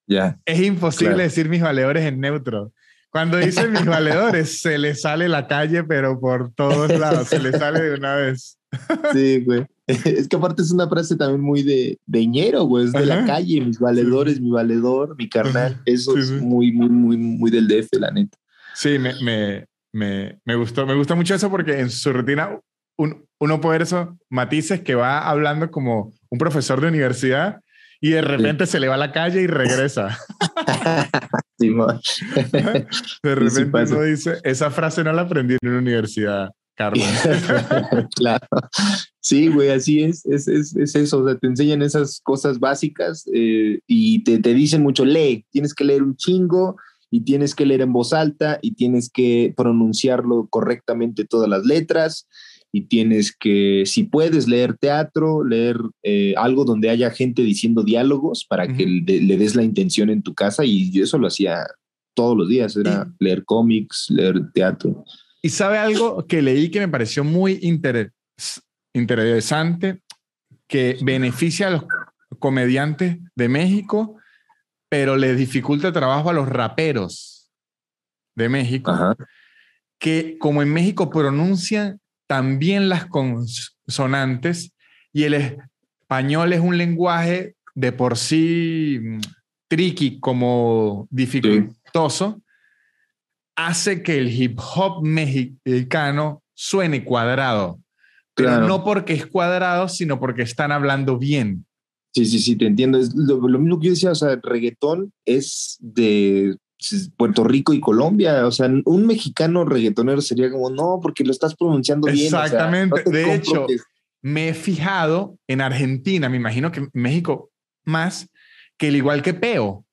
Ya. Es imposible decir mis valedores en neutro. Cuando dice mis valedores, se le sale la calle, pero por todos lados, se le sale de una vez. Sí, güey. Es que aparte es una frase también muy de, de güey, es de la calle, mis valedores, mi valedor, mi carnal. Eso es muy, muy, muy, muy del DF, la neta. Sí, me, me, me, me gustó, me gusta mucho eso porque en su rutina uno puede ver esos matices que va hablando como un profesor de universidad y de repente se le va a la calle y regresa. de repente uno dice, esa frase no la aprendí en una universidad. Carlos. claro. Sí, güey, así es, es, es, es, eso, o sea, te enseñan esas cosas básicas eh, y te, te, dicen mucho, lee, tienes que leer un chingo y tienes que leer en voz alta y tienes que pronunciarlo correctamente todas las letras y tienes que, si puedes, leer teatro, leer eh, algo donde haya gente diciendo diálogos para que le, des la intención en tu casa y yo eso lo hacía todos los días, era leer cómics, leer teatro. Y sabe algo que leí que me pareció muy interesante, que beneficia a los comediantes de México, pero le dificulta el trabajo a los raperos de México, que como en México pronuncian también las consonantes y el español es un lenguaje de por sí mm, tricky como dificultoso, hace que el hip hop mexicano suene cuadrado. Pero no porque es cuadrado, sino porque están hablando bien. Sí, sí, sí, te entiendo. Es lo, mismo que yo decía, o sea, el reggaetón es de Puerto Rico y Colombia. O sea, un mexicano reggaetonero sería como, no, porque lo estás pronunciando bien. Exactamente. de hecho, me he fijado en Argentina, me imagino que México más, que el igual que Peo,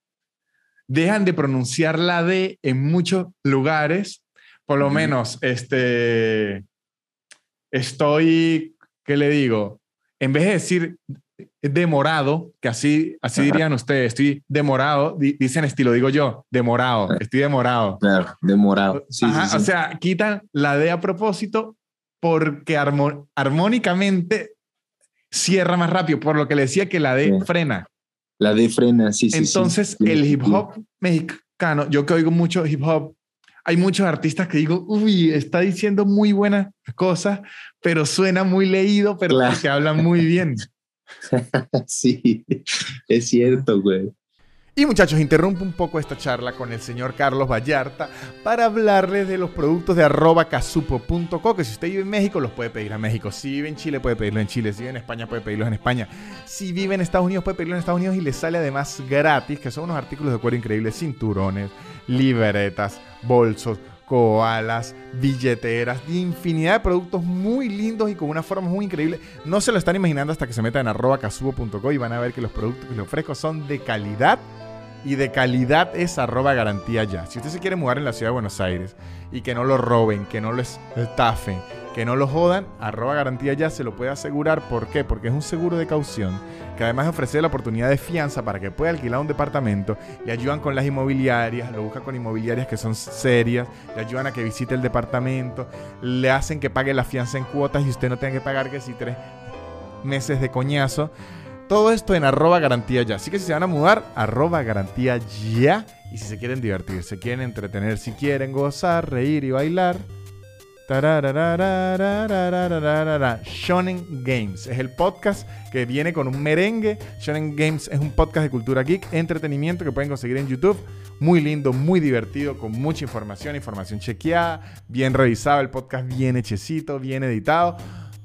dejan de pronunciar la D en muchos lugares. Por lo menos, este, estoy, ¿qué le digo? En vez de decir demorado, que así, así dirían ustedes, estoy demorado, dicen estilo, digo yo, demorado, estoy demorado. Claro, demorado. O sea, quitan la D a propósito porque armónicamente cierra más rápido, por lo que le decía que la D frena. La D frena, sí, sí. Entonces, el hip hop mexicano, yo que oigo mucho hip hop, hay muchos artistas que digo, uy, está diciendo muy buenas cosas, pero suena muy leído, pero se habla muy bien. sí, es cierto, güey. Y muchachos, interrumpo un poco esta charla con el señor Carlos Vallarta para hablarles de los productos de arroba casupo.co, que si usted vive en México los puede pedir a México, si vive en Chile puede pedirlo en Chile, si vive en España puede pedirlos en España, si vive en Estados Unidos puede pedirlo en Estados Unidos y le sale además gratis, que son unos artículos de cuero increíbles, cinturones, libretas, bolsos, koalas, billeteras, infinidad de productos muy lindos y con una forma muy increíble. No se lo están imaginando hasta que se metan en arroba casubo.co y van a ver que los productos que les ofrezco son de calidad y de calidad es arroba garantía ya. Si usted se quiere mudar en la ciudad de Buenos Aires y que no lo roben, que no lo estafen, que no lo jodan, arroba garantía ya se lo puede asegurar. ¿Por qué? Porque es un seguro de caución que además ofrece la oportunidad de fianza para que pueda alquilar un departamento, le ayudan con las inmobiliarias, lo buscan con inmobiliarias que son serias, le ayudan a que visite el departamento, le hacen que pague la fianza en cuotas y usted no tenga que pagar que si tres meses de coñazo. Todo esto en arroba garantía ya. Así que si se van a mudar, arroba garantía ya. Y si se quieren divertir, se quieren entretener, si quieren gozar, reír y bailar. Shonen Games es el podcast que viene con un merengue. Shonen Games es un podcast de cultura geek, entretenimiento que pueden conseguir en YouTube. Muy lindo, muy divertido, con mucha información, información chequeada, bien revisado. El podcast bien hechecito, bien editado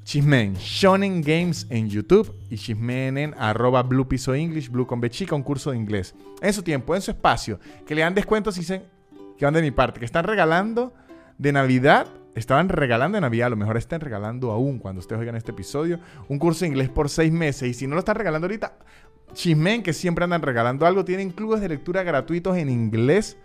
Chismen Shonen Games en YouTube y chismen en arroba Blue Piso English, Blue con Bechica, un curso de inglés. En su tiempo, en su espacio, que le dan descuentos y dicen que van de mi parte, que están regalando de Navidad estaban regalando de Navidad, a lo mejor están regalando aún cuando ustedes oigan este episodio, un curso de inglés por seis meses. Y si no lo están regalando ahorita, chismen que siempre andan regalando algo. Tienen clubes de lectura gratuitos en inglés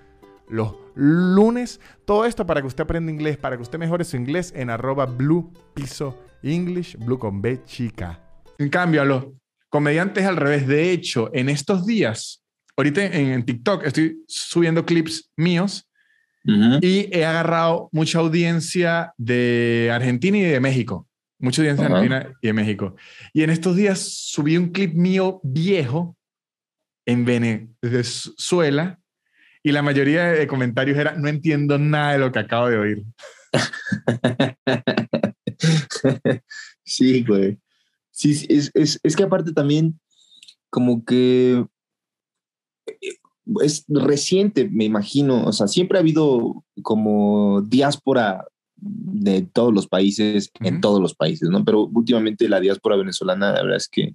los lunes. Todo esto para que usted aprenda inglés, para que usted mejore su inglés en arroba blue piso English, blue con B chica. En cambio, a los comediantes al revés. De hecho, en estos días, ahorita en TikTok estoy subiendo clips míos y he agarrado mucha audiencia de Argentina y de México. Mucha audiencia de Argentina y de México. Y en estos días subí un clip mío viejo en Venezuela y la mayoría de comentarios era, no entiendo nada de lo que acabo de oír. sí, güey. Sí, es, es, es que aparte también como que es reciente, me imagino, o sea, siempre ha habido como diáspora de todos los países, en todos los países, ¿no? Pero últimamente la diáspora venezolana, la verdad es que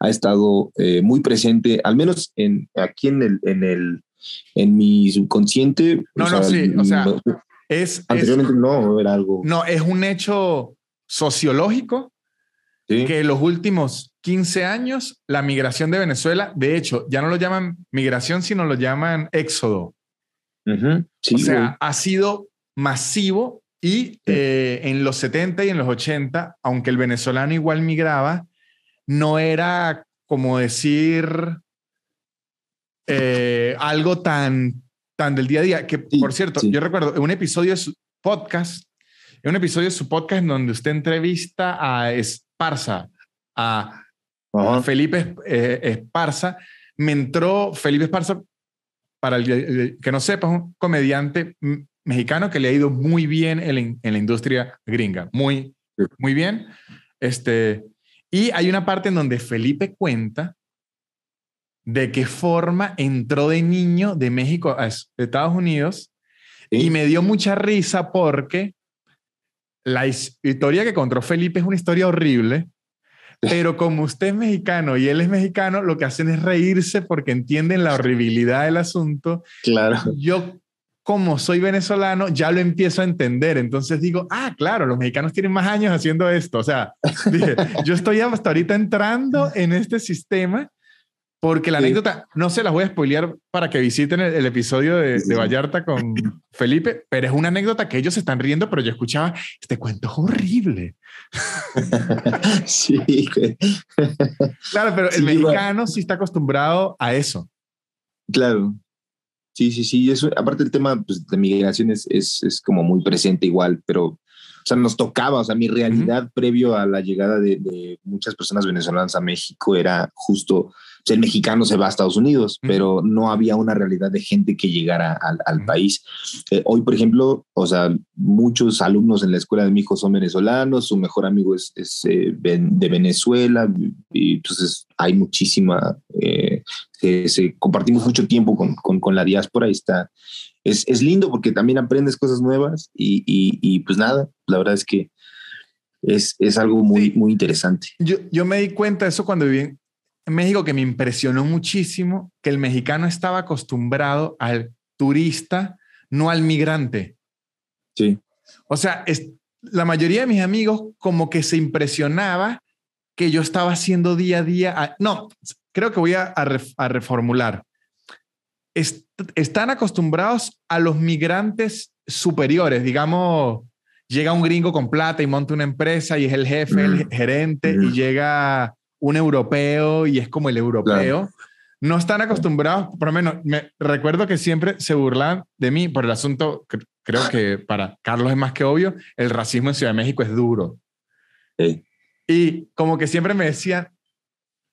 ha estado eh, muy presente, al menos en, aquí en el, en el, en mi subconsciente. No, no, sí, o sea, es... Anteriormente no, era algo... No, es un hecho sociológico que en los últimos 15 años la migración de Venezuela, de hecho, ya no lo llaman migración, sino lo llaman éxodo. o sea, ha sido masivo y eh, en los 70 y en los 80, aunque el venezolano igual migraba, no era como decir eh, algo tan, tan del día a día. Que, por cierto, yo recuerdo un episodio de su podcast, un episodio de su podcast en donde usted entrevista a Esparza, a Felipe eh, Esparza. Me entró Felipe Esparza, para el que no sepa, es un comediante mexicano que le ha ido muy bien en, la industria gringa. Muy, muy bien. Este, y hay una parte en donde Felipe cuenta de qué forma entró de niño de México a Estados Unidos y me dio mucha risa porque la historia que contó Felipe es una historia horrible pero como usted es mexicano y él es mexicano, lo que hacen es reírse porque entienden la horribilidad del asunto. Claro. Yo, como soy venezolano, ya lo empiezo a entender. Entonces digo, ah, claro, los mexicanos tienen más años haciendo esto. O sea, yo estoy hasta ahorita entrando en este sistema porque la anécdota, no se las voy a spoilear para que visiten el, episodio de, de, Vallarta con Felipe, pero es una anécdota que ellos se están riendo, pero yo escuchaba, este cuento es horrible. sí. claro, pero el mexicano sí está acostumbrado a eso. Claro. Sí, sí, sí. Eso, aparte el tema pues, de migración es, es, es, como muy presente igual, pero, o sea, nos tocaba, o sea, mi realidad previo a la llegada de, de, muchas personas venezolanas a México era justo el mexicano se va a Estados Unidos, pero no había una realidad de gente que llegara al, país. Eh, hoy, por ejemplo, o sea, muchos alumnos en la escuela de mi hijo son venezolanos, su mejor amigo es, eh, de Venezuela, y entonces hay muchísima, eh, se, compartimos mucho tiempo con, con, la diáspora y está, es, es, lindo porque también aprendes cosas nuevas y, y, pues nada, la verdad es que es, es algo muy, muy interesante. Yo, yo me di cuenta de eso cuando viví en México que me impresionó muchísimo que el mexicano estaba acostumbrado al turista, no al migrante. Sí. O sea, es, la mayoría de mis amigos como que se impresionaba que yo estaba haciendo día a día. no, creo que voy a, a, reformular. están acostumbrados a los migrantes superiores, digamos, llega un gringo con plata y monta una empresa y es el jefe, el gerente, y llega un europeo y es como el europeo. No están acostumbrados, por lo menos, me recuerdo que siempre se burlan de mí por el asunto, creo que para Carlos es más que obvio, el racismo en Ciudad de México es duro. Y como que siempre me decían,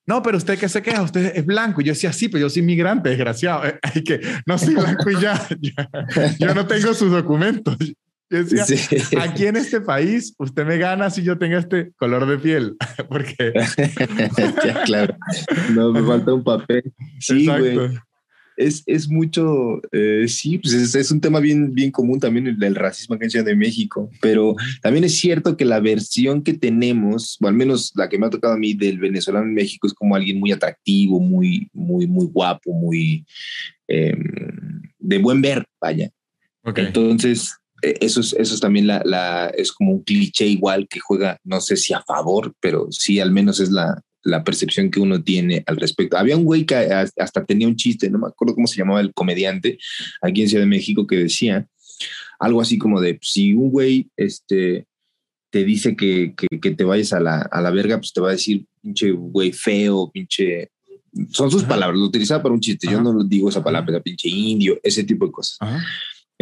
no, pero usted qué se queja, usted es blanco. Y yo decía, sí, pero yo soy migrante, desgraciado. Hay que, no soy blanco y ya, Yo no tengo sus documentos aquí en este país, usted me gana si yo tengo este color de piel. Porque. claro. No, me falta un papel. Sí, güey. es, es mucho, eh, sí, pues es, es, un tema bien, bien común también el del racismo en Ciudad de México, pero también es cierto que la versión que tenemos, o al menos la que me ha tocado a mí del venezolano en México, es como alguien muy atractivo, muy, muy, muy guapo, muy eh, de buen ver, vaya. Okay. Entonces, eso es, eso es también la, la, es como un cliché igual que juega, no sé si a favor, pero sí al menos es la, la percepción que uno tiene al respecto. Había un güey que hasta tenía un chiste, no me acuerdo cómo se llamaba el comediante aquí en Ciudad de México que decía algo así como de si un güey este, te dice que, que, te vayas a la, a la verga, pues te va a decir pinche güey feo, pinche. Son sus palabras, lo utilizaba para un chiste. Yo no digo esa palabra, pinche indio, ese tipo de cosas.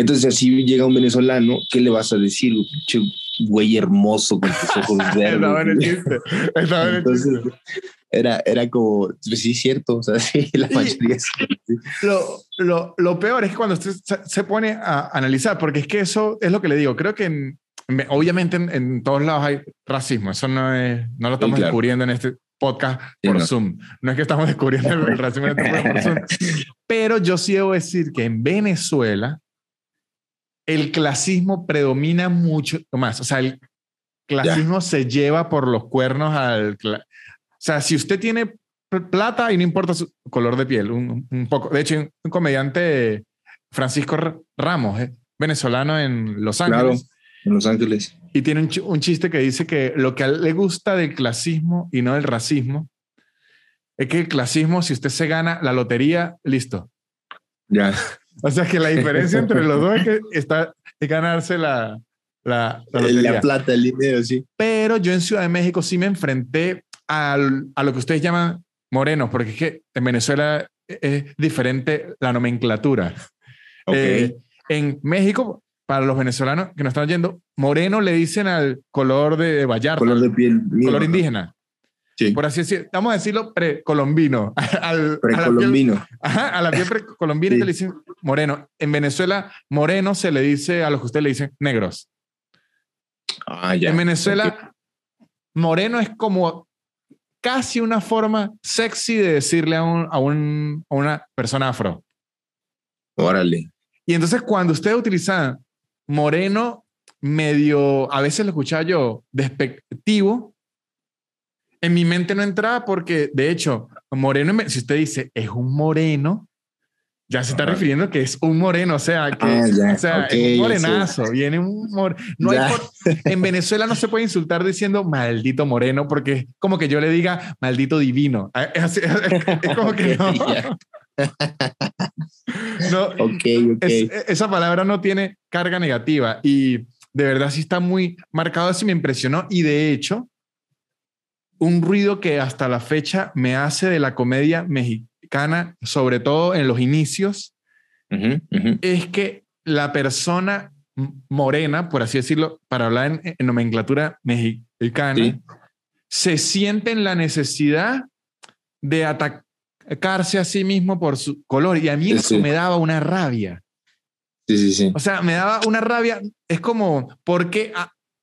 Entonces, así llega un venezolano, ¿qué le vas a decir? Pinche güey hermoso con tus ojos verdes. Entonces, era, era como, pues sí, cierto, o sea, sí, la mayoría. Lo, lo, lo, peor es que cuando usted se, pone a analizar, porque es que eso es lo que le digo, creo que obviamente en, todos lados hay racismo, eso no, es, no lo estamos descubriendo en este podcast por Zoom, no es que estamos descubriendo el racismo en este podcast por Zoom, pero yo sí debo decir que en Venezuela el clasismo predomina mucho más. O sea, el clasismo se lleva por los cuernos al... O sea, si usted tiene plata y no importa su color de piel, un, poco. De hecho, un comediante, Francisco Ramos, ¿eh? venezolano en Los Ángeles. Claro, en Los Ángeles. Y tiene un, un, chiste que dice que lo que a él le gusta del clasismo y no del racismo es que el clasismo, si usted se gana la lotería, listo. Ya. O sea que la diferencia entre los dos es que está de ganarse la, la, la, plata, el dinero, sí. Pero yo en Ciudad de México sí me enfrenté al, a lo que ustedes llaman morenos, porque es que en Venezuela es diferente la nomenclatura. Eh, en México, para los venezolanos que nos están oyendo, moreno le dicen al color de Vallarta. Color de piel. Color indígena. Por así decirlo, vamos a decirlo precolombino. Precolombino. Ajá, a la piel precolombina sí. le dicen moreno. En Venezuela, moreno se le dice a los que usted le dicen negros. Ah, ya. En Venezuela, moreno es como casi una forma sexy de decirle a, un, a, un, a una persona afro. Órale. Y entonces cuando usted utiliza moreno medio, a veces lo escuchaba yo, despectivo, en mi mente no entraba porque, de hecho, moreno, si usted dice es un moreno, ya se está refiriendo que es un moreno, o sea, que ah, o sea, es un morenazo, viene un no En Venezuela no se puede insultar diciendo maldito moreno, porque es como que yo le diga maldito divino. Ah, es, es como que no. no okay, okay. esa palabra no tiene carga negativa y de verdad sí está muy marcado, así me impresionó y de hecho un ruido que hasta la fecha me hace de la comedia mexicana, sobre todo en los inicios, es que la persona morena, por así decirlo, para hablar en, nomenclatura mexicana, se siente en la necesidad de atacarse a sí mismo por su color. Y a mí eso me daba una rabia. Sí, sí, sí. O sea, me daba una rabia. Es como, ¿por qué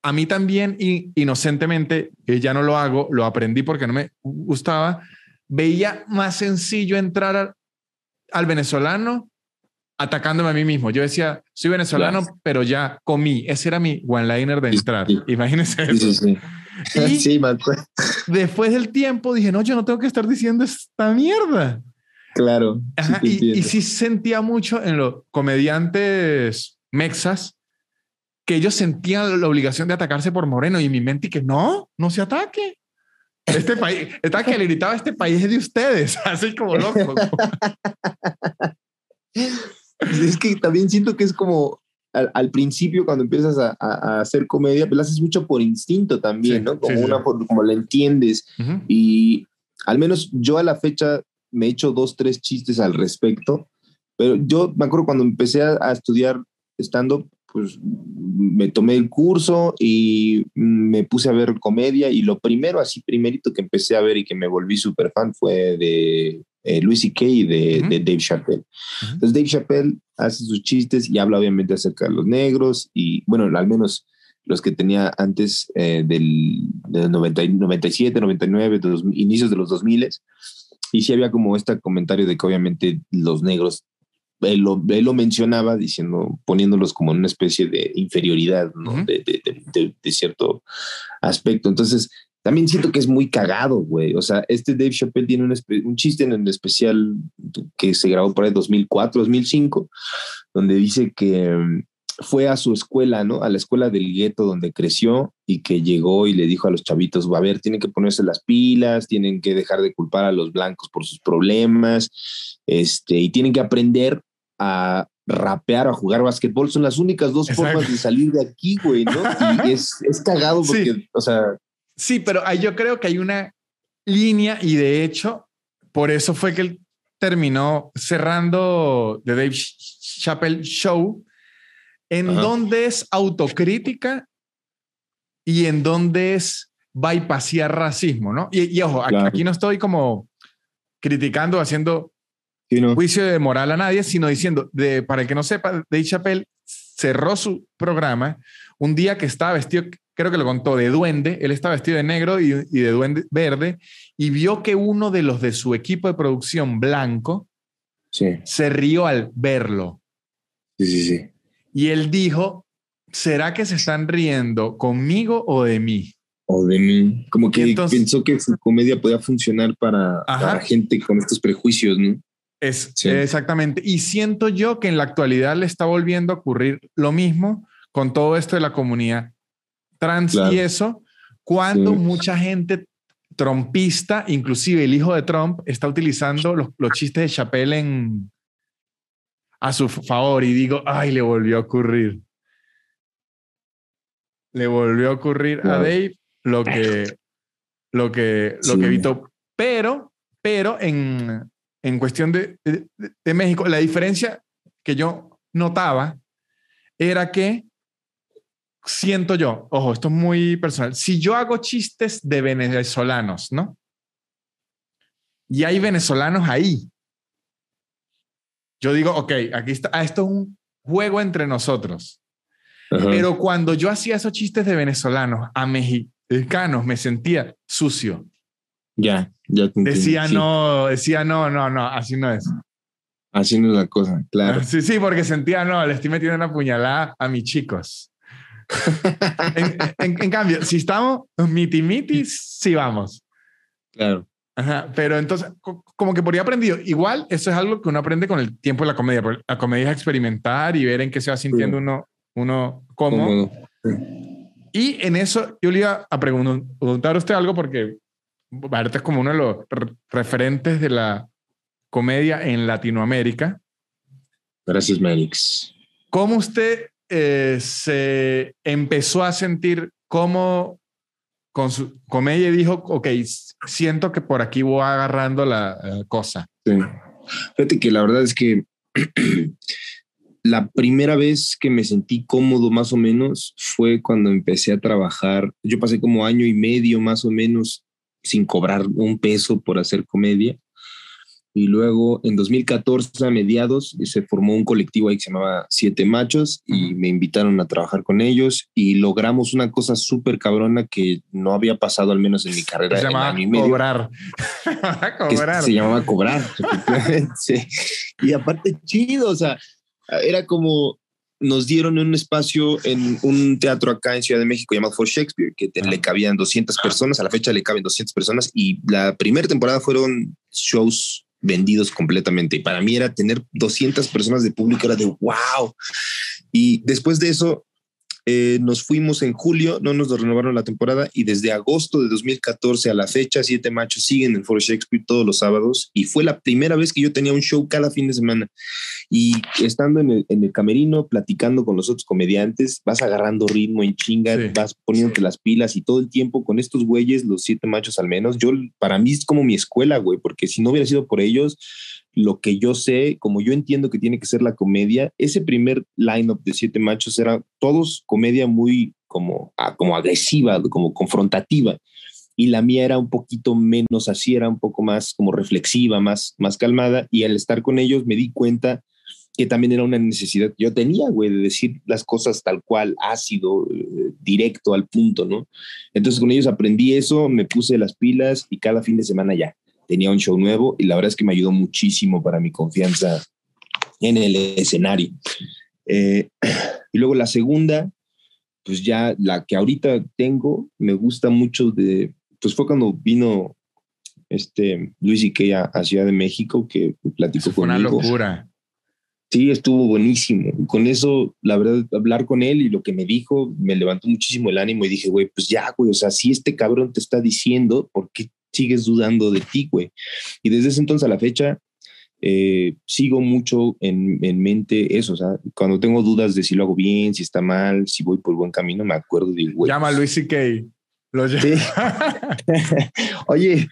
a mí también, inocentemente, que ya no lo hago, lo aprendí porque no me gustaba, veía más sencillo entrar al, venezolano atacándome a mí mismo. Yo decía, soy venezolano, pero ya comí. Ese era mi one-liner de entrar. Imagínense eso. Sí, después del tiempo dije, no, yo no tengo que estar diciendo esta mierda. Claro. y, y sí sentía mucho en los comediantes mexas que ellos sentían la obligación de atacarse por Moreno y en mi mente y que no, no se ataque. Este país, está que le gritaba, este país es de ustedes, así como loco. es que también siento que es como al, principio cuando empiezas a, hacer comedia, pues lo haces mucho por instinto también, ¿no? Como, una, como la entiendes. Y al menos yo a la fecha me he hecho dos, tres chistes al respecto, pero yo me acuerdo cuando empecé a, a estudiar stand-up, pues me tomé el curso y me puse a ver comedia y lo primero, así primerito que empecé a ver y que me volví súper fan fue de eh, Louis C.K. y de, de, Dave Chappelle. Entonces Dave Chappelle hace sus chistes y habla obviamente acerca de los negros y bueno, al menos los que tenía antes eh, del, 97, 99, inicios de los 2000 y sí había como este comentario de que obviamente los negros, él lo, él lo mencionaba diciendo, poniéndolos como en una especie de inferioridad, ¿no? de, de, de, de, cierto aspecto. Entonces, también siento que es muy cagado, güey. O sea, este Dave Chappelle tiene un, un, chiste en el especial que se grabó por ahí 2004, 2005, donde dice que mm, fue a su escuela, ¿no? A la escuela del gueto donde creció y que llegó y le dijo a los chavitos, a ver, tienen que ponerse las pilas, tienen que dejar de culpar a los blancos por sus problemas, este, y tienen que aprender a rapear, a jugar básquetbol. Son las únicas dos formas de salir de aquí, güey, ¿no? Y es, es cagado porque, sí. o sea, Sí, pero yo creo que hay una línea y de hecho, por eso fue que él terminó cerrando The Dave Chappelle Show, en Ajá. donde es autocrítica y en donde es bypassar racismo, ¿no? Y, y ojo, claro. aquí no estoy como criticando, haciendo no. juicio de moral a nadie, sino diciendo, de, para el que no sepa, Dave Chappelle cerró su programa un día que estaba vestido creo que lo contó, de duende. Él estaba vestido de negro y, y, de duende verde y vio que uno de los de su equipo de producción blanco sí. se rió al verlo. Sí, sí, sí. Y él dijo, ¿será que se están riendo conmigo o de mí? O de mí. Como que entonces, pensó que su comedia podía funcionar para, para, gente con estos prejuicios, ¿no? Es, sí. Exactamente. Y siento yo que en la actualidad le está volviendo a ocurrir lo mismo con todo esto de la comunidad trans claro. y eso, cuando sí. mucha gente trompista, inclusive el hijo de Trump, está utilizando los, los chistes de Chappelle en, a su favor y digo, ay, le volvió a ocurrir. Le volvió a ocurrir claro. a Dave lo que, lo que, lo sí. que evitó. Pero, pero en, en cuestión de, de, de México, la diferencia que yo notaba era que siento yo, ojo, esto es muy personal, si yo hago chistes de venezolanos, ¿no? Y hay venezolanos ahí. Yo digo, ok, aquí está, ah, esto es un juego entre nosotros. Pero cuando yo hacía esos chistes de venezolanos a mexicanos, me sentía sucio. Ya, ya te Decía no, decía no, no, no, así no es. Así no es la cosa, claro. Sí, sí, porque sentía, no, le estoy metiendo una puñalada a mis chicos en, en, en, cambio, si estamos miti miti, sí vamos. Claro. Ajá, pero entonces, como que por ahí aprendido. Igual, eso es algo que uno aprende con el tiempo de la comedia. La comedia es experimentar y ver en qué se va sintiendo sí. uno, uno cómodo. Sí. Y en eso yo le iba a preguntar a usted algo porque Barta es como uno de los referentes de la comedia en Latinoamérica. Gracias, Mérix. ¿Cómo usted eh, se empezó a sentir como con su comedia dijo, ok, siento que por aquí voy agarrando la cosa. Sí. Fíjate que la verdad es que la primera vez que me sentí cómodo más o menos fue cuando empecé a trabajar. Yo pasé como año y medio más o menos sin cobrar un peso por hacer comedia y luego en 2014 a mediados se formó un colectivo ahí que se llamaba Siete Machos y me invitaron a trabajar con ellos y logramos una cosa súper cabrona que no había pasado al menos en mi carrera. Se llamaba cobrar. cobrar. se llamaba cobrar. sí. Y aparte chido, o sea, era como nos dieron un espacio en un teatro acá en Ciudad de México llamado For Shakespeare, que te, le cabían 200 personas, a la fecha le caben 200 personas y la primera temporada fueron shows vendidos completamente. Y para mí era tener 200 personas de público, era de wow. Y después de eso, eh, nos fuimos en julio, no nos renovaron la temporada y desde agosto de 2014 a la fecha, Siete Machos siguen en Foro Shakespeare todos los sábados y fue la primera vez que yo tenía un show cada fin de semana. Y estando en el, en el camerino, platicando con los otros comediantes, vas agarrando ritmo en chinga, sí. vas poniéndote las pilas y todo el tiempo con estos güeyes, los Siete Machos al menos, yo, para mí es como mi escuela, güey, porque si no hubiera sido por ellos, lo que yo sé, como yo entiendo que tiene que ser la comedia, ese primer lineup de Siete Machos era todos comedia muy como, ah, como agresiva, como confrontativa. Y la mía era un poquito menos así, era un poco más como reflexiva, más, más calmada. Y al estar con ellos me di cuenta que también era una necesidad que yo tenía, güey, de decir las cosas tal cual, ácido, eh, directo al punto, ¿no? Entonces con ellos aprendí eso, me puse las pilas y cada fin de semana ya tenía un show nuevo y la verdad es que me ayudó muchísimo para mi confianza en el escenario. Eh, y luego la segunda, pues ya la que ahorita tengo, me gusta mucho de, pues fue cuando vino este Luis Ikea a Ciudad de México, que platicó fue Una locura. Sí, estuvo buenísimo. Con eso, la verdad, hablar con él y lo que me dijo, me levantó muchísimo el ánimo y dije, güey, pues ya, güey, o sea, si este cabrón te está diciendo, ¿por qué sigues dudando de ti, güey? Y desde ese entonces a la fecha, eh, sigo mucho en, en, mente eso, o sea, cuando tengo dudas de si lo hago bien, si está mal, si voy por buen camino, me acuerdo de güey. Llama a Luis C.K. Oye,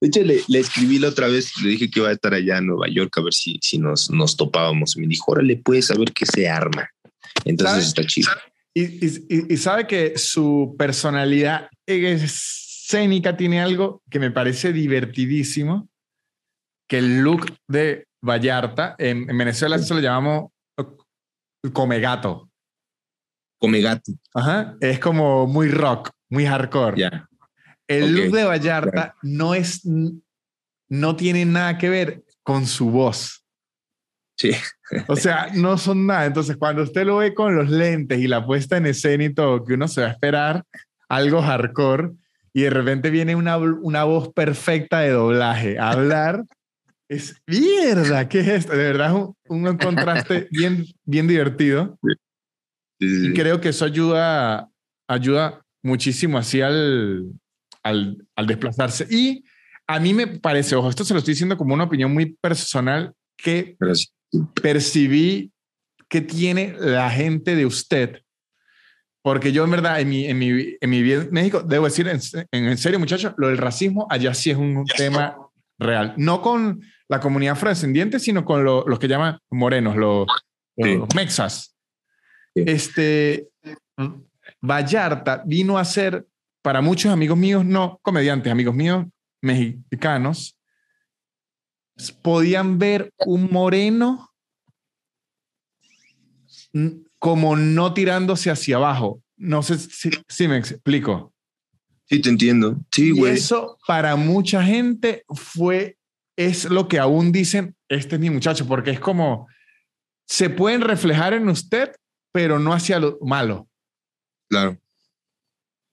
de hecho le, escribí la otra vez, le dije que iba a estar allá en Nueva York a ver si, si nos, nos topábamos. Me dijo, órale, puedes saber qué se arma. Entonces está chido. Y, y, sabe que su personalidad escénica tiene algo que me parece divertidísimo, que el look de Vallarta, en, en Venezuela eso lo llamamos come gato. Come gato. Ajá. Es como muy rock, muy hardcore. Ya. El look de Vallarta no es, no tiene nada que ver con su voz. Sí. o sea, no son nada. Entonces, cuando usted lo ve con los lentes y la puesta en escena y todo, que uno se va a esperar algo hardcore y de repente viene una, una voz perfecta de doblaje a hablar, es mierda, ¿qué es esto? De verdad un, un contraste bien, bien divertido. Y creo que eso ayuda, ayuda muchísimo así al, al, al, desplazarse. Y a mí me parece, ojo, esto se lo estoy diciendo como una opinión muy personal, que percibí que tiene la gente de usted. Porque yo en verdad, en mi, en mi, en mi vida en México, debo decir en, en serio, muchachos, lo del racismo allá sí es un tema real. No con la comunidad afrodescendiente, sino con los que llaman morenos, los, los mexas. Este, Vallarta vino a ser, para muchos amigos míos, no comediantes, amigos míos mexicanos, podían ver un moreno como no tirándose hacia abajo. No sé si, me explico. Sí, te entiendo. Sí, güey. eso para mucha gente fue, es lo que aún dicen, este es mi muchacho, porque es como, se pueden reflejar en usted pero no hacia lo malo. Claro.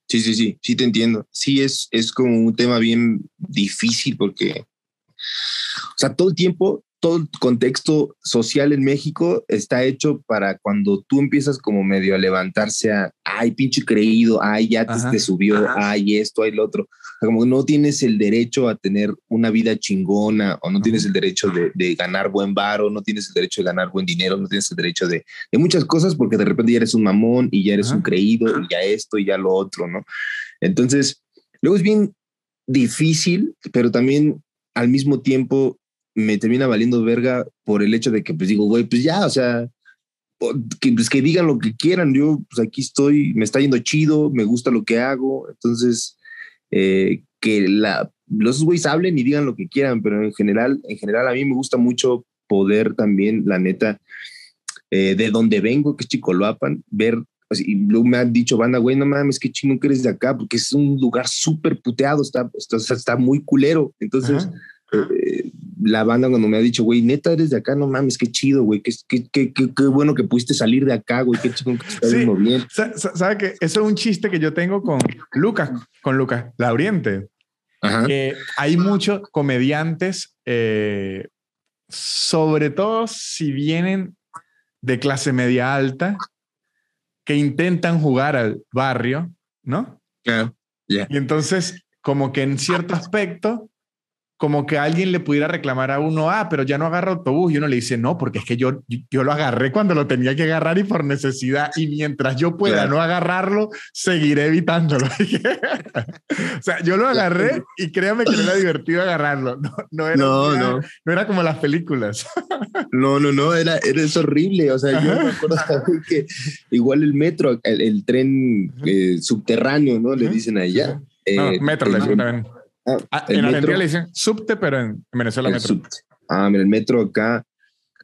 Sí, sí, sí, sí te entiendo. Sí, es, es como un tema bien difícil porque, o sea, todo el tiempo todo el contexto social en México está hecho para cuando tú empiezas como medio a levantarse a, ay, pinche creído, ay, ya te, subió, ay, esto, ay, lo otro. Como no tienes el derecho a tener una vida chingona o no tienes el derecho de, ganar buen varo, no tienes el derecho de ganar buen dinero, no tienes el derecho de, de muchas cosas porque de repente ya eres un mamón y ya eres un creído y ya esto y ya lo otro, ¿no? Entonces, luego es bien difícil, pero también al mismo tiempo me termina valiendo verga por el hecho de que, pues digo, güey, pues ya, o sea, que, pues, que digan lo que quieran. Yo, pues aquí estoy, me está yendo chido, me gusta lo que hago. Entonces, eh, que la, los güeyes hablen y digan lo que quieran, pero en general, en general, a mí me gusta mucho poder también, la neta, eh, de donde vengo, que es Chicoloapan, ver. Y luego me han dicho, banda, güey, no mames, qué chingo que eres de acá, porque es un lugar súper puteado, está, está, está muy culero. Entonces, eh, la banda cuando me ha dicho, güey, neta eres de acá, no mames, qué chido, güey, qué, qué, qué, qué, bueno que pudiste salir de acá, güey, qué chido que estás sí. bien. ¿Sabe que Eso es un chiste que yo tengo con Lucas, con Lucas Lauriente. Que hay muchos comediantes, eh, sobre todo si vienen de clase media alta, que intentan jugar al barrio, ¿no? Claro, Y entonces, como que en cierto aspecto, como que alguien le pudiera reclamar a uno, ah, pero ya no agarra autobús. Y uno le dice, no, porque es que yo, yo lo agarré cuando lo tenía que agarrar y por necesidad. Y mientras yo pueda no agarrarlo, seguiré evitándolo. o sea, yo lo agarré y créame que no era divertido agarrarlo. No, no, era, no, no. no era como las películas. no, no, no, era, era es horrible. O sea, yo me acuerdo también que igual el metro, el, tren eh, subterráneo, ¿no? Le dicen allá. no, eh, metro, le dicen también Ah, ah, en Argentina le dicen subte, pero en, Venezuela metro. Ah, mira, el metro acá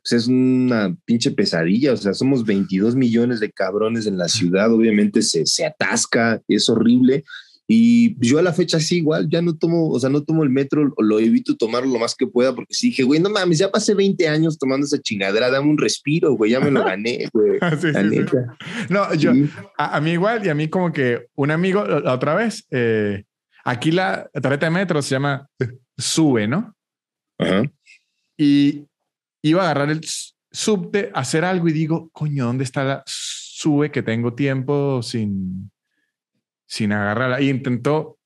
pues, es una pinche pesadilla. O sea, somos 22 millones de cabrones en la ciudad. Obviamente se, se atasca, es horrible. Y yo a la fecha sí, igual, ya no tomo, o sea, no tomo el metro, lo evito tomarlo lo más que pueda, porque sí dije, güey, no mames, ya pasé 20 años tomando esa chingadera, dame un respiro, güey, ya me lo gané, güey. No, yo, a, mí igual, y a mí como que un amigo, la otra vez, eh, aquí la tarjeta de metro se llama Sube, ¿no? Ajá. Y iba a agarrar el subte, hacer algo y digo, coño, ¿dónde está la Sube que tengo tiempo sin sin agarrarla. Y intentó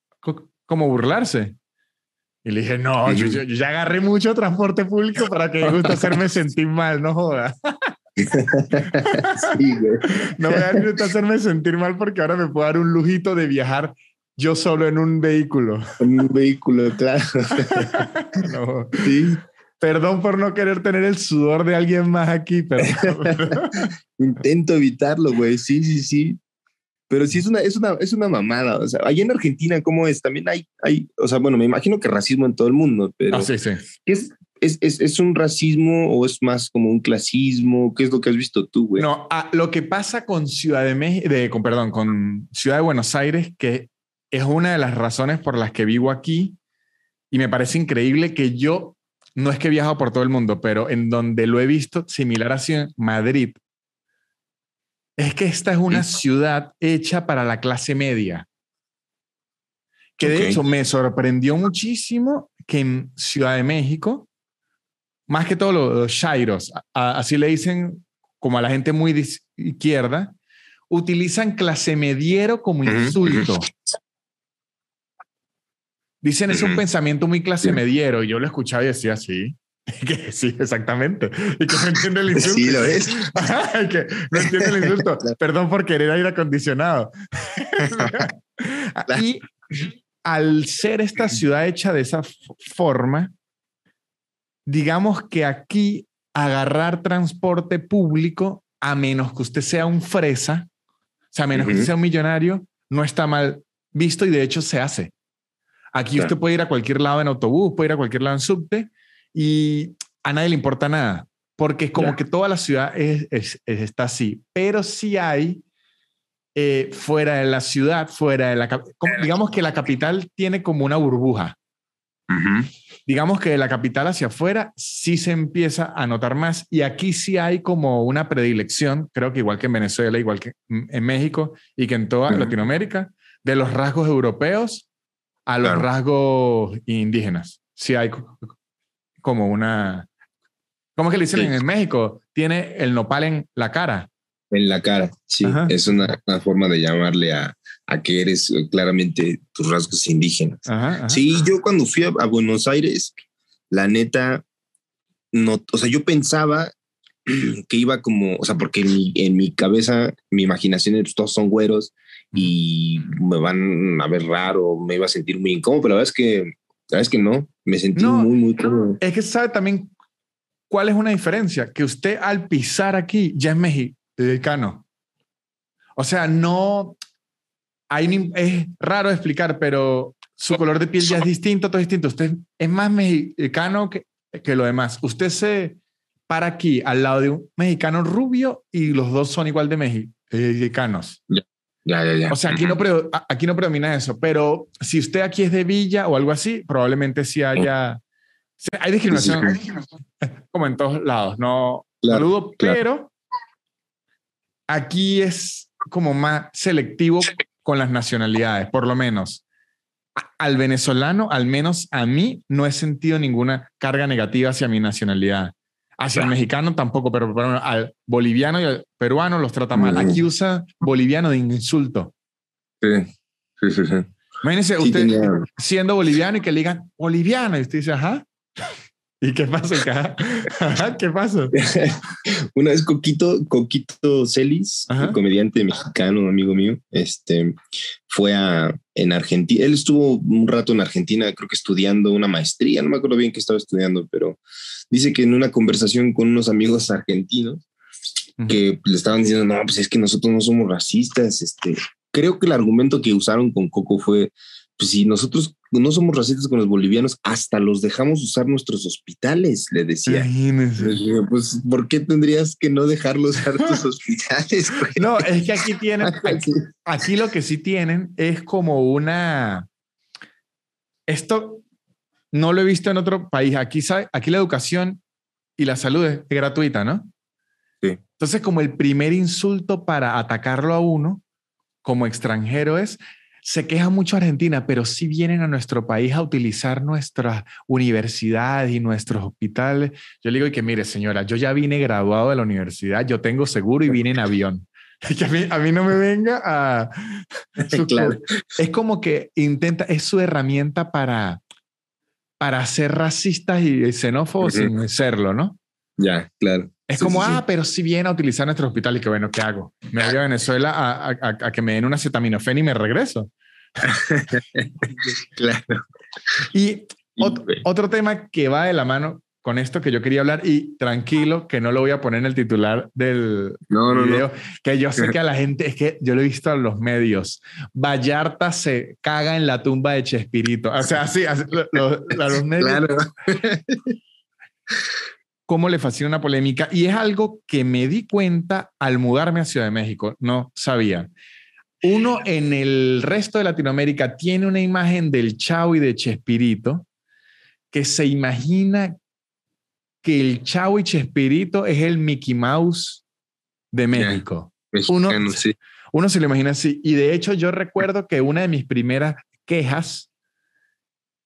como burlarse. Y le dije, no, yo, ya agarré mucho transporte público para que me guste hacerme sentir mal, no joda. sí. No me a hacerme sentir mal porque ahora me puedo dar un lujito de viajar yo solo en un vehículo. En un vehículo, claro. Sí. Perdón por no querer tener el sudor de alguien más aquí, pero... Intento evitarlo, güey. Sí, sí, sí. Pero sí es una, es una, es una mamada. O sea, allá en Argentina, ¿cómo es? También hay, hay, o sea, bueno, me imagino que racismo en todo el mundo, pero. Ah, sí, sí. ¿es, es, es, es un racismo o es más como un clasismo? ¿Qué es lo que has visto tú, güey? No, ah, lo que pasa con Ciudad de México, con, perdón, con Ciudad de Buenos Aires, que es una de las razones por las que vivo aquí y me parece increíble que yo, no es que he viajado por todo el mundo, pero en donde lo he visto similar a Madrid, es que esta es una ciudad hecha para la clase media. Que de hecho me sorprendió muchísimo que en Ciudad de México, más que todo los, shairos, así le dicen como a la gente muy de izquierda, utilizan clase mediero como insulto. Dicen es un pensamiento muy clase mediero y yo lo escuchaba y decía así. Que sí, exactamente. Y que no entiende el insulto. Sí, lo es. que no entiende el insulto. Perdón por querer aire acondicionado. y al ser esta ciudad hecha de esa forma, digamos que aquí agarrar transporte público, a menos que usted sea un fresa, o sea, a menos que usted sea un millonario, no está mal visto y de hecho se hace. Aquí usted puede ir a cualquier lado en autobús, puede ir a cualquier lado en subte y a nadie le importa nada, porque es como que toda la ciudad es, está así, pero sí hay eh, fuera de la ciudad, fuera de la... digamos que la capital. tiene como una burbuja. Digamos que de la capital hacia afuera sí se empieza a notar más y aquí sí hay como una predilección, creo que igual que en Venezuela, igual que en México y que en toda Latinoamérica, de los rasgos europeos a los rasgos indígenas. Sí hay como una... ¿Cómo es que le dicen en México? Tiene el nopal en la cara. En la cara, sí. Es una, forma de llamarle a, a, que eres claramente tus rasgos indígenas. Sí, yo cuando fui a, Buenos Aires, la neta, no, o sea, yo pensaba que iba como, o sea, porque en mi, en mi cabeza, mi imaginación, todos son güeros y me van a ver raro, me iba a sentir muy incómodo, pero la verdad es que ¿Sabes que no? Me sentí muy, muy cómodo. Es que sabe también cuál es una diferencia, que usted al pisar aquí ya es mexicano. O sea, no, hay, es raro explicar, pero su color de piel ya es distinto, todo es distinto. Usted es más mexicano que, que lo demás. Usted se para aquí al lado de un mexicano rubio y los dos son igual de mexicanos. Ya, ya, ya. O sea, aquí no, aquí no predomina eso, pero si usted aquí es de Villa o algo así, probablemente sí haya... Hay discriminación, como en todos lados, no saludo, pero aquí es como más selectivo con las nacionalidades, por lo menos. Al venezolano, al menos a mí, no he sentido ninguna carga negativa hacia mi nacionalidad. Hacia el mexicano tampoco, pero, al boliviano y al peruano los trata mal. Aquí usa boliviano de insulto. Sí, sí, sí. sí. Imagínese usted siendo boliviano y que le digan boliviano y usted dice, ajá. ¿Y qué pasa? ¿Qué pasa? Una vez Coquito, Coquito Celis, un comediante mexicano, un amigo mío, este, fue a, en Argentina. Él estuvo un rato en Argentina, creo que estudiando una maestría, no me acuerdo bien qué estaba estudiando, pero dice que en una conversación con unos amigos argentinos, que le estaban diciendo, no, pues es que nosotros no somos racistas. Este, creo que el argumento que usaron con Coco fue, pues si nosotros no somos racistas con los bolivianos, hasta los dejamos usar nuestros hospitales, le decía. pues, ¿por qué tendrías que no dejarlos usar tus hospitales? No, es que aquí tienen, aquí, lo que sí tienen es como una, esto no lo he visto en otro país. Aquí, aquí la educación y la salud es gratuita, ¿no? Sí. Entonces, como el primer insulto para atacarlo a uno como extranjero es, se queja mucho Argentina, pero si vienen a nuestro país a utilizar nuestras universidades y nuestros hospitales. Yo le digo que mire, señora, yo ya vine graduado de la universidad, yo tengo seguro y vine en avión. Que a mí, a mí no me venga a... claro. Es como que intenta, es su herramienta para, para ser racistas y xenófobos sin serlo, ¿no? Ya, claro. Es como, ah, pero si viene a utilizar nuestro hospital y que bueno, ¿qué hago? Me voy a Venezuela a, a, a que me den una acetaminofén y me regreso. claro. Y otro tema que va de la mano con esto que yo quería hablar y tranquilo que no lo voy a poner en el titular del video, que yo sé que a la gente, es que yo lo he visto en los medios, Vallarta se caga en la tumba de Chespirito. O sea, así, los medios. Claro. cómo le fascina una polémica y es algo que me di cuenta al mudarme a Ciudad de México, no sabía. Uno en el resto de Latinoamérica tiene una imagen del Chavo y de Chespirito que se imagina que el Chavo y Chespirito es el Mickey Mouse de México. uno, uno se lo imagina así. Y de hecho yo recuerdo que una de mis primeras quejas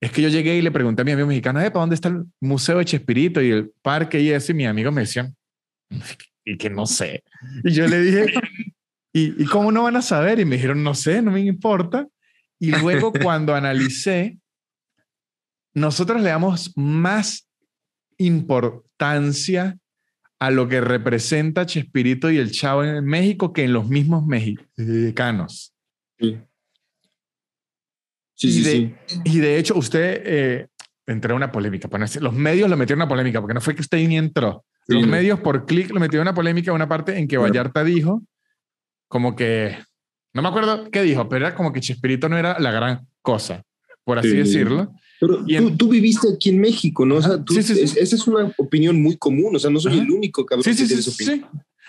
es que yo llegué y le pregunté a mi amigo mexicano, ¿para dónde está el Museo de Chespirito y el parque y eso? Y mi amigo me decía, y que no sé. Y yo le dije, ¿y, ¿y cómo no van a saber? Y me dijeron, no sé, no me importa. Y luego cuando analicé, nosotros le damos más importancia a lo que representa Chespirito y el Chavo en México que en los mismos mexicanos. Sí. Sí, y, sí, de, sí. y de hecho, usted eh, entró en una polémica. Los medios lo metieron en una polémica, porque no fue que usted ni entró. Los medios por clic lo metieron en una polémica, una parte en que Vallarta dijo, como que, no me acuerdo qué dijo, pero era como que Chespirito no era la gran cosa, por así decirlo. Pero tú, tú, viviste aquí en México, ¿no? O sea, tú, esa es una opinión muy común, o sea, no soy el único cabrón sí, sí, que sí, sí.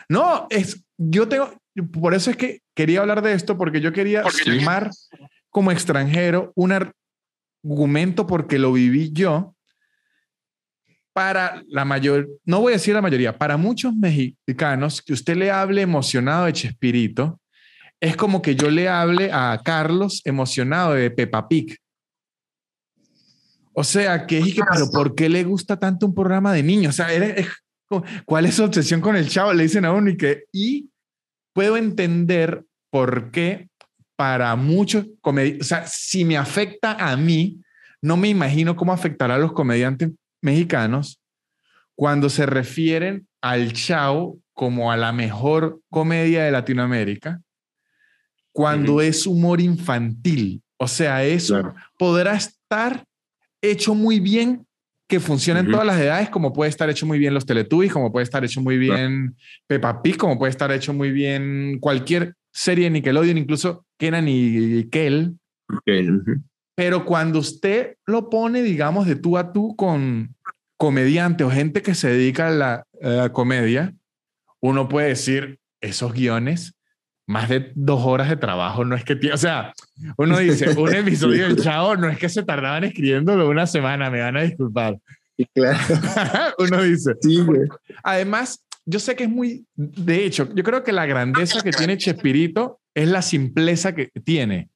No, es, yo tengo, por eso es que quería hablar de esto, porque yo quería sumar como extranjero un argumento porque lo viví yo para la mayor, no voy a decir la mayoría, para muchos mexicanos que usted le hable emocionado de Chespirito, es como que yo le hable a Carlos emocionado de Peppa Pig. O sea, que es que, pero ¿por qué le gusta tanto un programa de niños? O sea, ¿cuál es su obsesión con el chavo? Le dicen a uno y que, y puedo entender por qué para muchos comediantes, o sea, si me afecta a mí, no me imagino cómo afectará a los comediantes mexicanos cuando se refieren al Chao como a la mejor comedia de Latinoamérica, cuando es humor infantil. O sea, eso podrá estar hecho muy bien, que funciona en todas las edades, como puede estar hecho muy bien los Teletubbies, como puede estar hecho muy bien Peppa Pig, como puede estar hecho muy bien cualquier serie de Nickelodeon, incluso Kenan y Kel. Pero cuando usted lo pone, digamos, de tú a tú con comediante o gente que se dedica a la, comedia, uno puede decir, esos guiones, más de dos horas de trabajo, no es que, o sea, uno dice, un episodio del Chavo no es que se tardaban escribiéndolo una semana, me van a disculpar. Claro. uno dice. Sí, Además, yo sé que es muy, de hecho, yo creo que la grandeza que tiene Chespirito es la simpleza que tiene.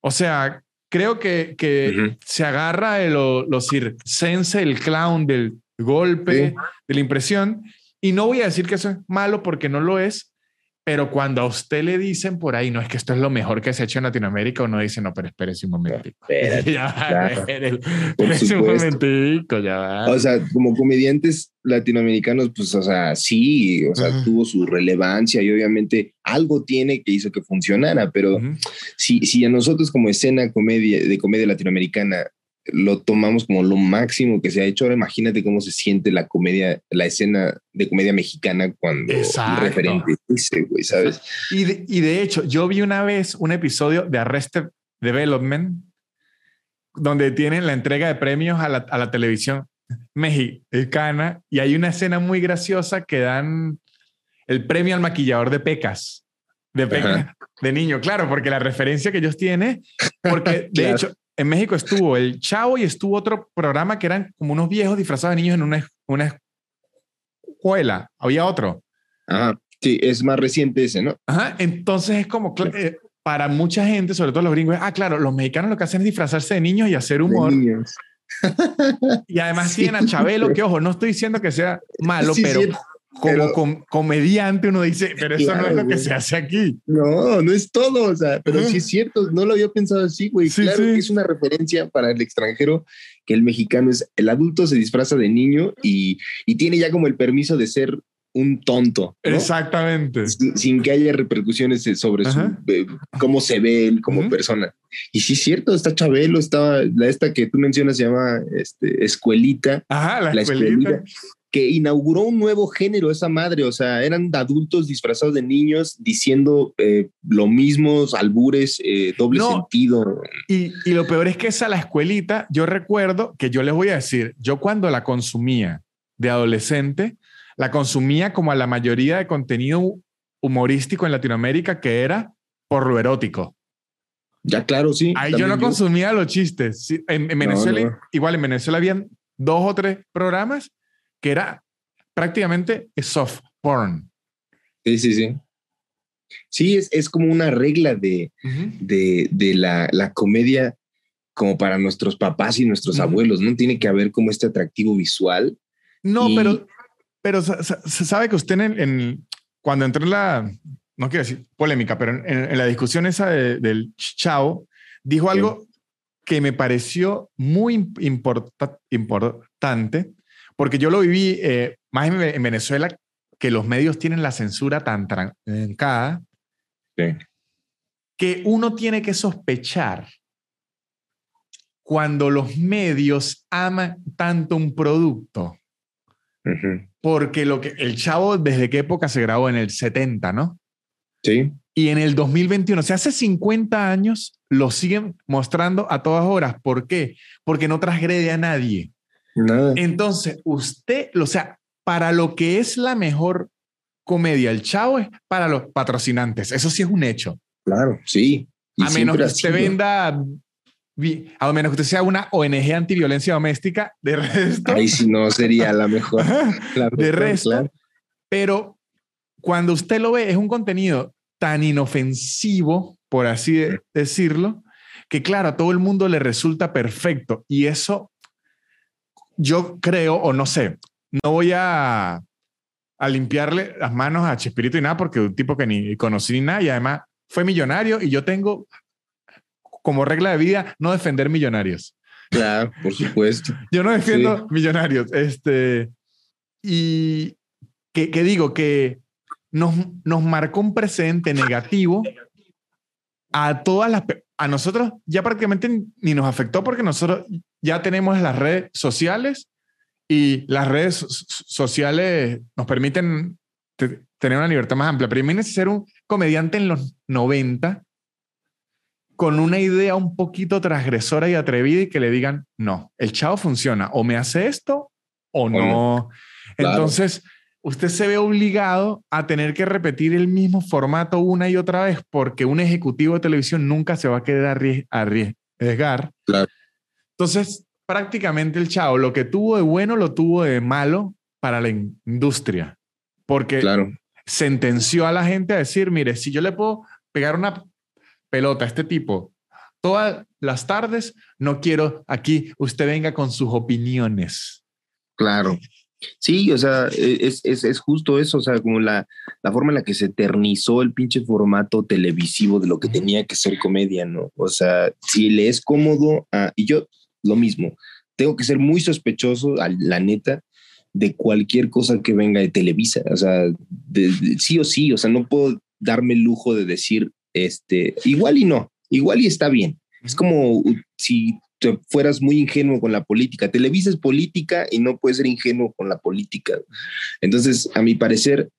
O sea, creo que, que se agarra de lo, lo, circense, el clown, del golpe, de la impresión. Y no voy a decir que eso es malo porque no lo es, pero cuando a usted le dicen por ahí, no es que esto es lo mejor que se ha hecho en Latinoamérica, uno dice, no, pero espérese un momentico. espérese un momentico, ya va. O sea, como comediantes latinoamericanos, pues, o sea, sí, o sea, tuvo su relevancia y obviamente algo tiene que hizo que funcionara, pero si, si a nosotros como escena comedia, de comedia latinoamericana lo tomamos como lo máximo que se ha hecho. Ahora imagínate cómo se siente la comedia, la escena de comedia mexicana cuando un referente dice, güey, ¿sabes? Y de, y de, hecho, yo vi una vez un episodio de Arrested Development donde tienen la entrega de premios a la, a la televisión mexicana y hay una escena muy graciosa que dan el premio al maquillador de pecas. De pecas de niño, claro, porque la referencia que ellos tienen, porque de hecho en México estuvo el Chavo y estuvo otro programa que eran como unos viejos disfrazados de niños en una, una escuela. Había otro. Ajá, sí, es más reciente ese, ¿no? Ajá, entonces es como eh, para mucha gente, sobre todo los gringos, ah, claro, los mexicanos lo que hacen es disfrazarse de niños y hacer humor. Y además tienen a Chabelo, que ojo, no estoy diciendo que sea malo, pero como comediante uno dice, pero eso no es lo que se hace aquí. No, no es todo, o sea, pero sí es cierto, no lo había pensado así, güey. claro que es una referencia para el extranjero que el mexicano es, el adulto se disfraza de niño y, y tiene ya como el permiso de ser un tonto. Exactamente. Sin, que haya repercusiones sobre su, eh, cómo se ve él como persona. Y sí es cierto, está Chabelo, está la esta que tú mencionas se llama este, Escuelita. Ajá, la, escuelita que inauguró un nuevo género, esa madre, o sea, eran adultos disfrazados de niños diciendo eh, lo mismo, albures, eh, doble sentido. Y, y, lo peor es que esa la escuelita, yo recuerdo que yo les voy a decir, yo cuando la consumía de adolescente, la consumía como a la mayoría de contenido humorístico en Latinoamérica, que era por lo erótico. Ya, claro, sí. Ahí yo no consumía los chistes. En, Venezuela, igual en Venezuela habían dos o tres programas que era prácticamente soft porn. Sí, sí, sí. Sí, es, es como una regla de, de, de la, la, comedia como para nuestros papás y nuestros abuelos, ¿no? Tiene que haber como este atractivo visual. No, pero, pero se sabe que usted en, cuando entró en la, no quiero decir polémica, pero en, la discusión esa del chao, dijo algo que me pareció muy importante porque yo lo viví eh, más en, Venezuela, que los medios tienen la censura tan trancada, que uno tiene que sospechar cuando los medios aman tanto un producto. Porque lo que el chavo, ¿desde qué época se grabó? En el 70, ¿no? Sí. Y en el 2021, o sea, hace 50 años, lo siguen mostrando a todas horas. ¿Por qué? Porque no transgrede a nadie. Entonces, usted, o sea, para lo que es la mejor comedia, el chavo es para los patrocinantes. Eso sí es un hecho. Claro, sí. a menos que usted venda, a menos que usted sea una ONG antiviolencia doméstica, de resto. Ahí sí no sería la mejor. de resto. Pero cuando usted lo ve, es un contenido tan inofensivo, por así decirlo, que claro, a todo el mundo le resulta perfecto. Y eso yo creo, o no sé, no voy a, a limpiarle las manos a Chespirito y nada, porque un tipo que ni conocí ni nada, y además fue millonario, y yo tengo como regla de vida no defender millonarios. Claro, por supuesto. yo no defiendo millonarios. Este, y que, que digo que nos, nos marcó un precedente negativo a todas las a nosotros ya prácticamente ni nos afectó porque nosotros ya tenemos las redes sociales y las redes sociales nos permiten tener una libertad más amplia. Pero imagínense ser un comediante en los 90 con una idea un poquito transgresora y atrevida y que le digan, no, el chavo funciona, o me hace esto o no. Entonces, usted se ve obligado a tener que repetir el mismo formato una y otra vez porque un ejecutivo de televisión nunca se va a querer arriesgar. Claro. Entonces, prácticamente el chavo lo que tuvo de bueno lo tuvo de malo para la industria. Porque claro. sentenció a la gente a decir, mire, si yo le puedo pegar una pelota a este tipo todas las tardes, no quiero aquí usted venga con sus opiniones. Claro. Sí, o sea, e, es, es, es, justo eso, o sea, como la, la, forma en la que se eternizó el pinche formato televisivo de lo que tenía que ser comedia, ¿no? O sea, si le es cómodo, y yo lo mismo, tengo que ser muy sospechoso, la neta, de cualquier cosa que venga de Televisa, o sea, sí o sí, o sea, no puedo darme el lujo de decir, este, igual y no, igual y está bien. Es como si fueras muy ingenuo con la política. Televisa es política y no puedes ser ingenuo con la política. Entonces, a mi parecer,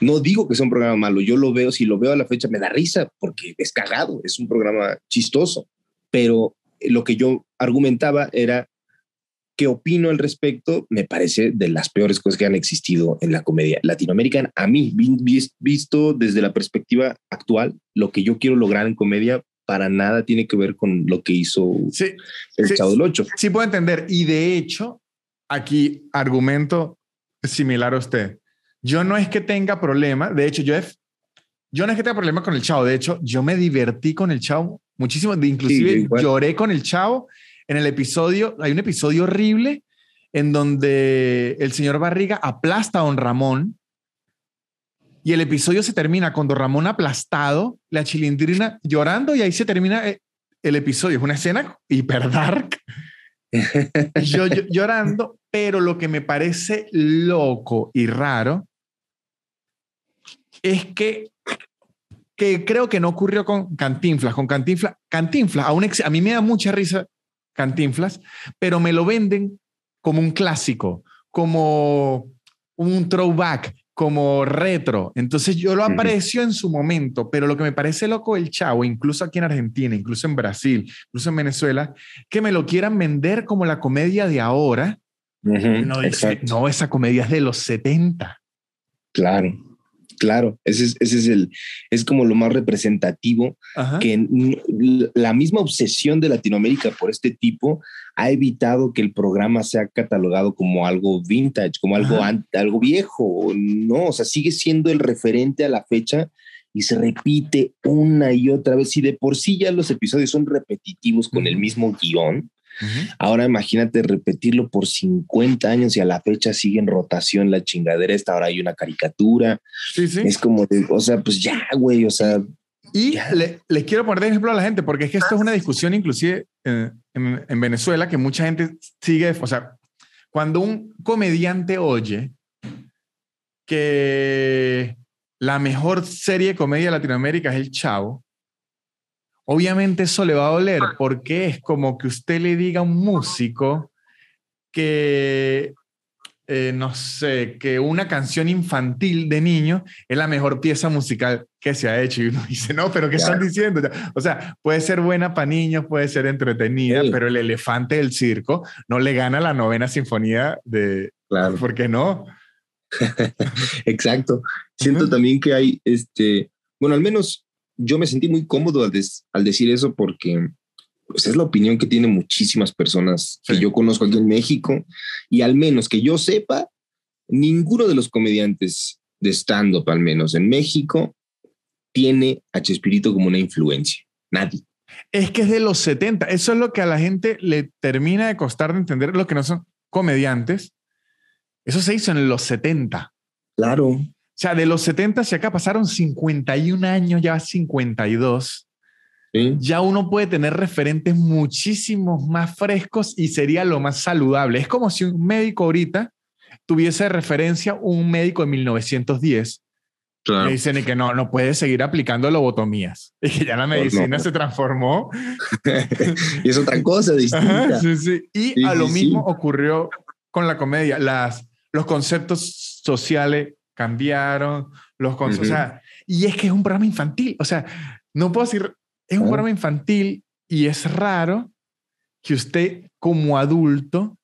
no digo que sea un programa malo, yo lo veo, si lo veo a la fecha me da risa porque es cagado, es un programa chistoso, pero lo que yo argumentaba era ¿Qué opino al respecto? Me parece de las peores cosas que han existido en la comedia latinoamericana. A mí, visto desde la perspectiva actual, lo que yo quiero lograr en comedia para nada tiene que ver con lo que hizo el Chavo del Ocho. Sí, puedo entender. Y de hecho, aquí argumento similar a usted. Yo no es que tenga problema. De hecho, yo, yo no es que tenga problema con el Chavo. De hecho, yo me divertí con el Chavo muchísimo. Inclusive lloré con el Chavo en el episodio, hay un episodio horrible en donde el señor Barriga aplasta a don Ramón y el episodio se termina con don Ramón aplastado, la chilindrina llorando y ahí se termina eh, el episodio. Es una escena hiper dark. yo, llorando, pero lo que me parece loco y raro es que que creo que no ocurrió con Cantinflas. Con Cantinflas, Cantinflas, a, un a mí me da mucha risa Cantinflas, pero me lo venden como un clásico, como un throwback, como retro. Entonces yo lo aprecio en su momento, pero lo que me parece loco el chavo, incluso aquí en Argentina, incluso en Brasil, incluso en Venezuela, que me lo quieran vender como la comedia de ahora. no, no, esa comedia es de los 70. Claro. Claro, ese es, ese es el, es como lo más representativo que la misma obsesión de Latinoamérica por este tipo ha evitado que el programa sea catalogado como algo vintage, como algo, algo viejo, no, o sea, sigue siendo el referente a la fecha y se repite una y otra vez. Y de por sí ya los episodios son repetitivos con el mismo guion, Ahora imagínate repetirlo por 50 años y a la fecha sigue en rotación la chingadera esta, ahora hay una caricatura. Sí, sí. Es como, de, o sea, pues ya, güey, o sea. Y les quiero poner de ejemplo a la gente, porque es que esto es una discusión inclusive en, en Venezuela que mucha gente sigue, o sea, cuando un comediante oye que la mejor serie de comedia de Latinoamérica es El Chavo, Obviamente eso le va a doler porque es como que usted le diga a un músico que, eh, no sé, que una canción infantil de niño es la mejor pieza musical que se ha hecho. Y uno dice, no, pero ¿qué están diciendo? O sea, puede ser buena para niños, puede ser entretenida, pero el elefante del circo no le gana la novena sinfonía de... Claro. ¿Por qué no? Exacto. Siento también que hay, este, bueno, al menos yo me sentí muy cómodo al, decir eso porque pues, es la opinión que tienen muchísimas personas que yo conozco aquí en México y al menos que yo sepa, ninguno de los comediantes de stand-up, al menos en México, tiene a Chespirito como una influencia. Nadie. Es que es de los 70. Eso es lo que a la gente le termina de costar de entender lo que no son comediantes. Eso se hizo en los 70. Claro. O sea, de los 70 hacia acá pasaron 51 años, ya 52. Ya uno puede tener referentes muchísimos más frescos y sería lo más saludable. Es como si un médico ahorita tuviese de referencia un médico de 1910. Claro. Le dicen que no, no puede seguir aplicando lobotomías. Y que ya la pues medicina se transformó. y es otra cosa distinta. sí, sí. Y a lo mismo ocurrió con la comedia. Las, los conceptos sociales cambiaron, los o sea, y es que es un programa infantil, o sea, no puedo decir, es un programa infantil y es raro que usted como adulto,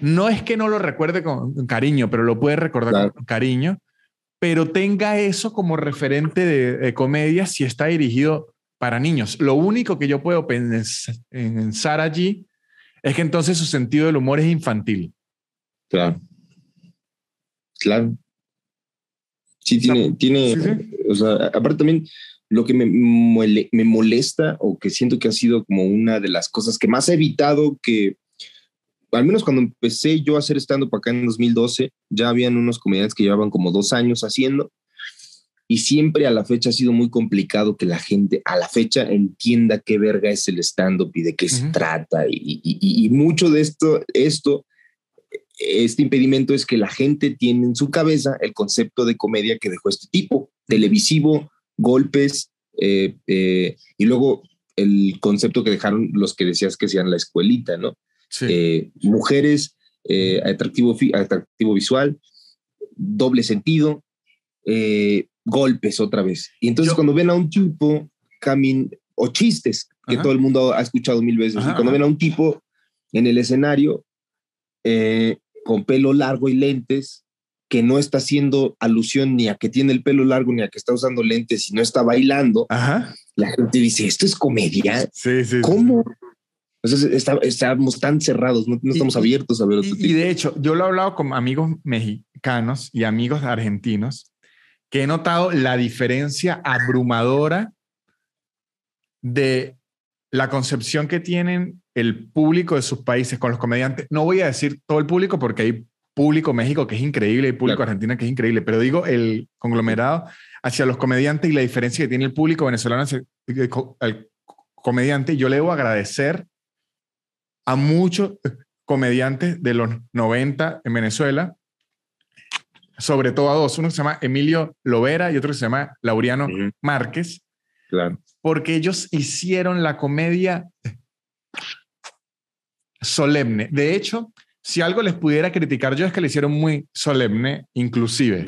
no es que no lo recuerde con cariño, pero lo puede recordar con cariño, pero tenga eso como referente de, comedia si está dirigido para niños. Lo único que yo puedo pensar allí es que entonces su sentido del humor es infantil. Claro. Claro. Sí, tiene, tiene, o sea, aparte también lo que me, me, molesta o que siento que ha sido como una de las cosas que más he evitado que, al menos cuando empecé yo a hacer stand-up acá en 2012, ya habían unos comediantes que llevaban como dos años haciendo y siempre a la fecha ha sido muy complicado que la gente a la fecha entienda qué verga es el stand-up y de qué se trata y, y, y, mucho de esto, esto este impedimento es que la gente tiene en su cabeza el concepto de comedia que dejó este tipo, televisivo, golpes, eh, eh, y luego el concepto que dejaron los que decías que sean la escuelita, ¿no? Eh, mujeres, atractivo, atractivo visual, doble sentido, golpes otra vez. Y entonces cuando ven a un tipo camin o chistes, que todo el mundo ha escuchado mil veces. y cuando ven a un tipo en el escenario eh, con pelo largo y lentes, que no está haciendo alusión ni a que tiene el pelo largo ni a que está usando lentes y no está bailando, la gente dice, esto es comedia. Sí, sí. ¿Cómo? Entonces estamos tan cerrados, no, estamos abiertos a ver otro y, y de hecho, yo lo he hablado con amigos mexicanos y amigos argentinos, que he notado la diferencia abrumadora de la concepción que tienen el público de sus países con los comediantes. No voy a decir todo el público porque hay público México que es increíble y público Argentina que es increíble, pero digo el conglomerado hacia los comediantes y la diferencia que tiene el público venezolano hacia el comediante. Yo le debo agradecer a muchos comediantes de los 90 en Venezuela, sobre todo a dos, uno se llama Emilio Lovera y otro se llama Laureano Márquez, claro. Porque ellos hicieron la comedia solemne. De hecho, si algo les pudiera criticar yo es que le hicieron muy solemne, inclusive.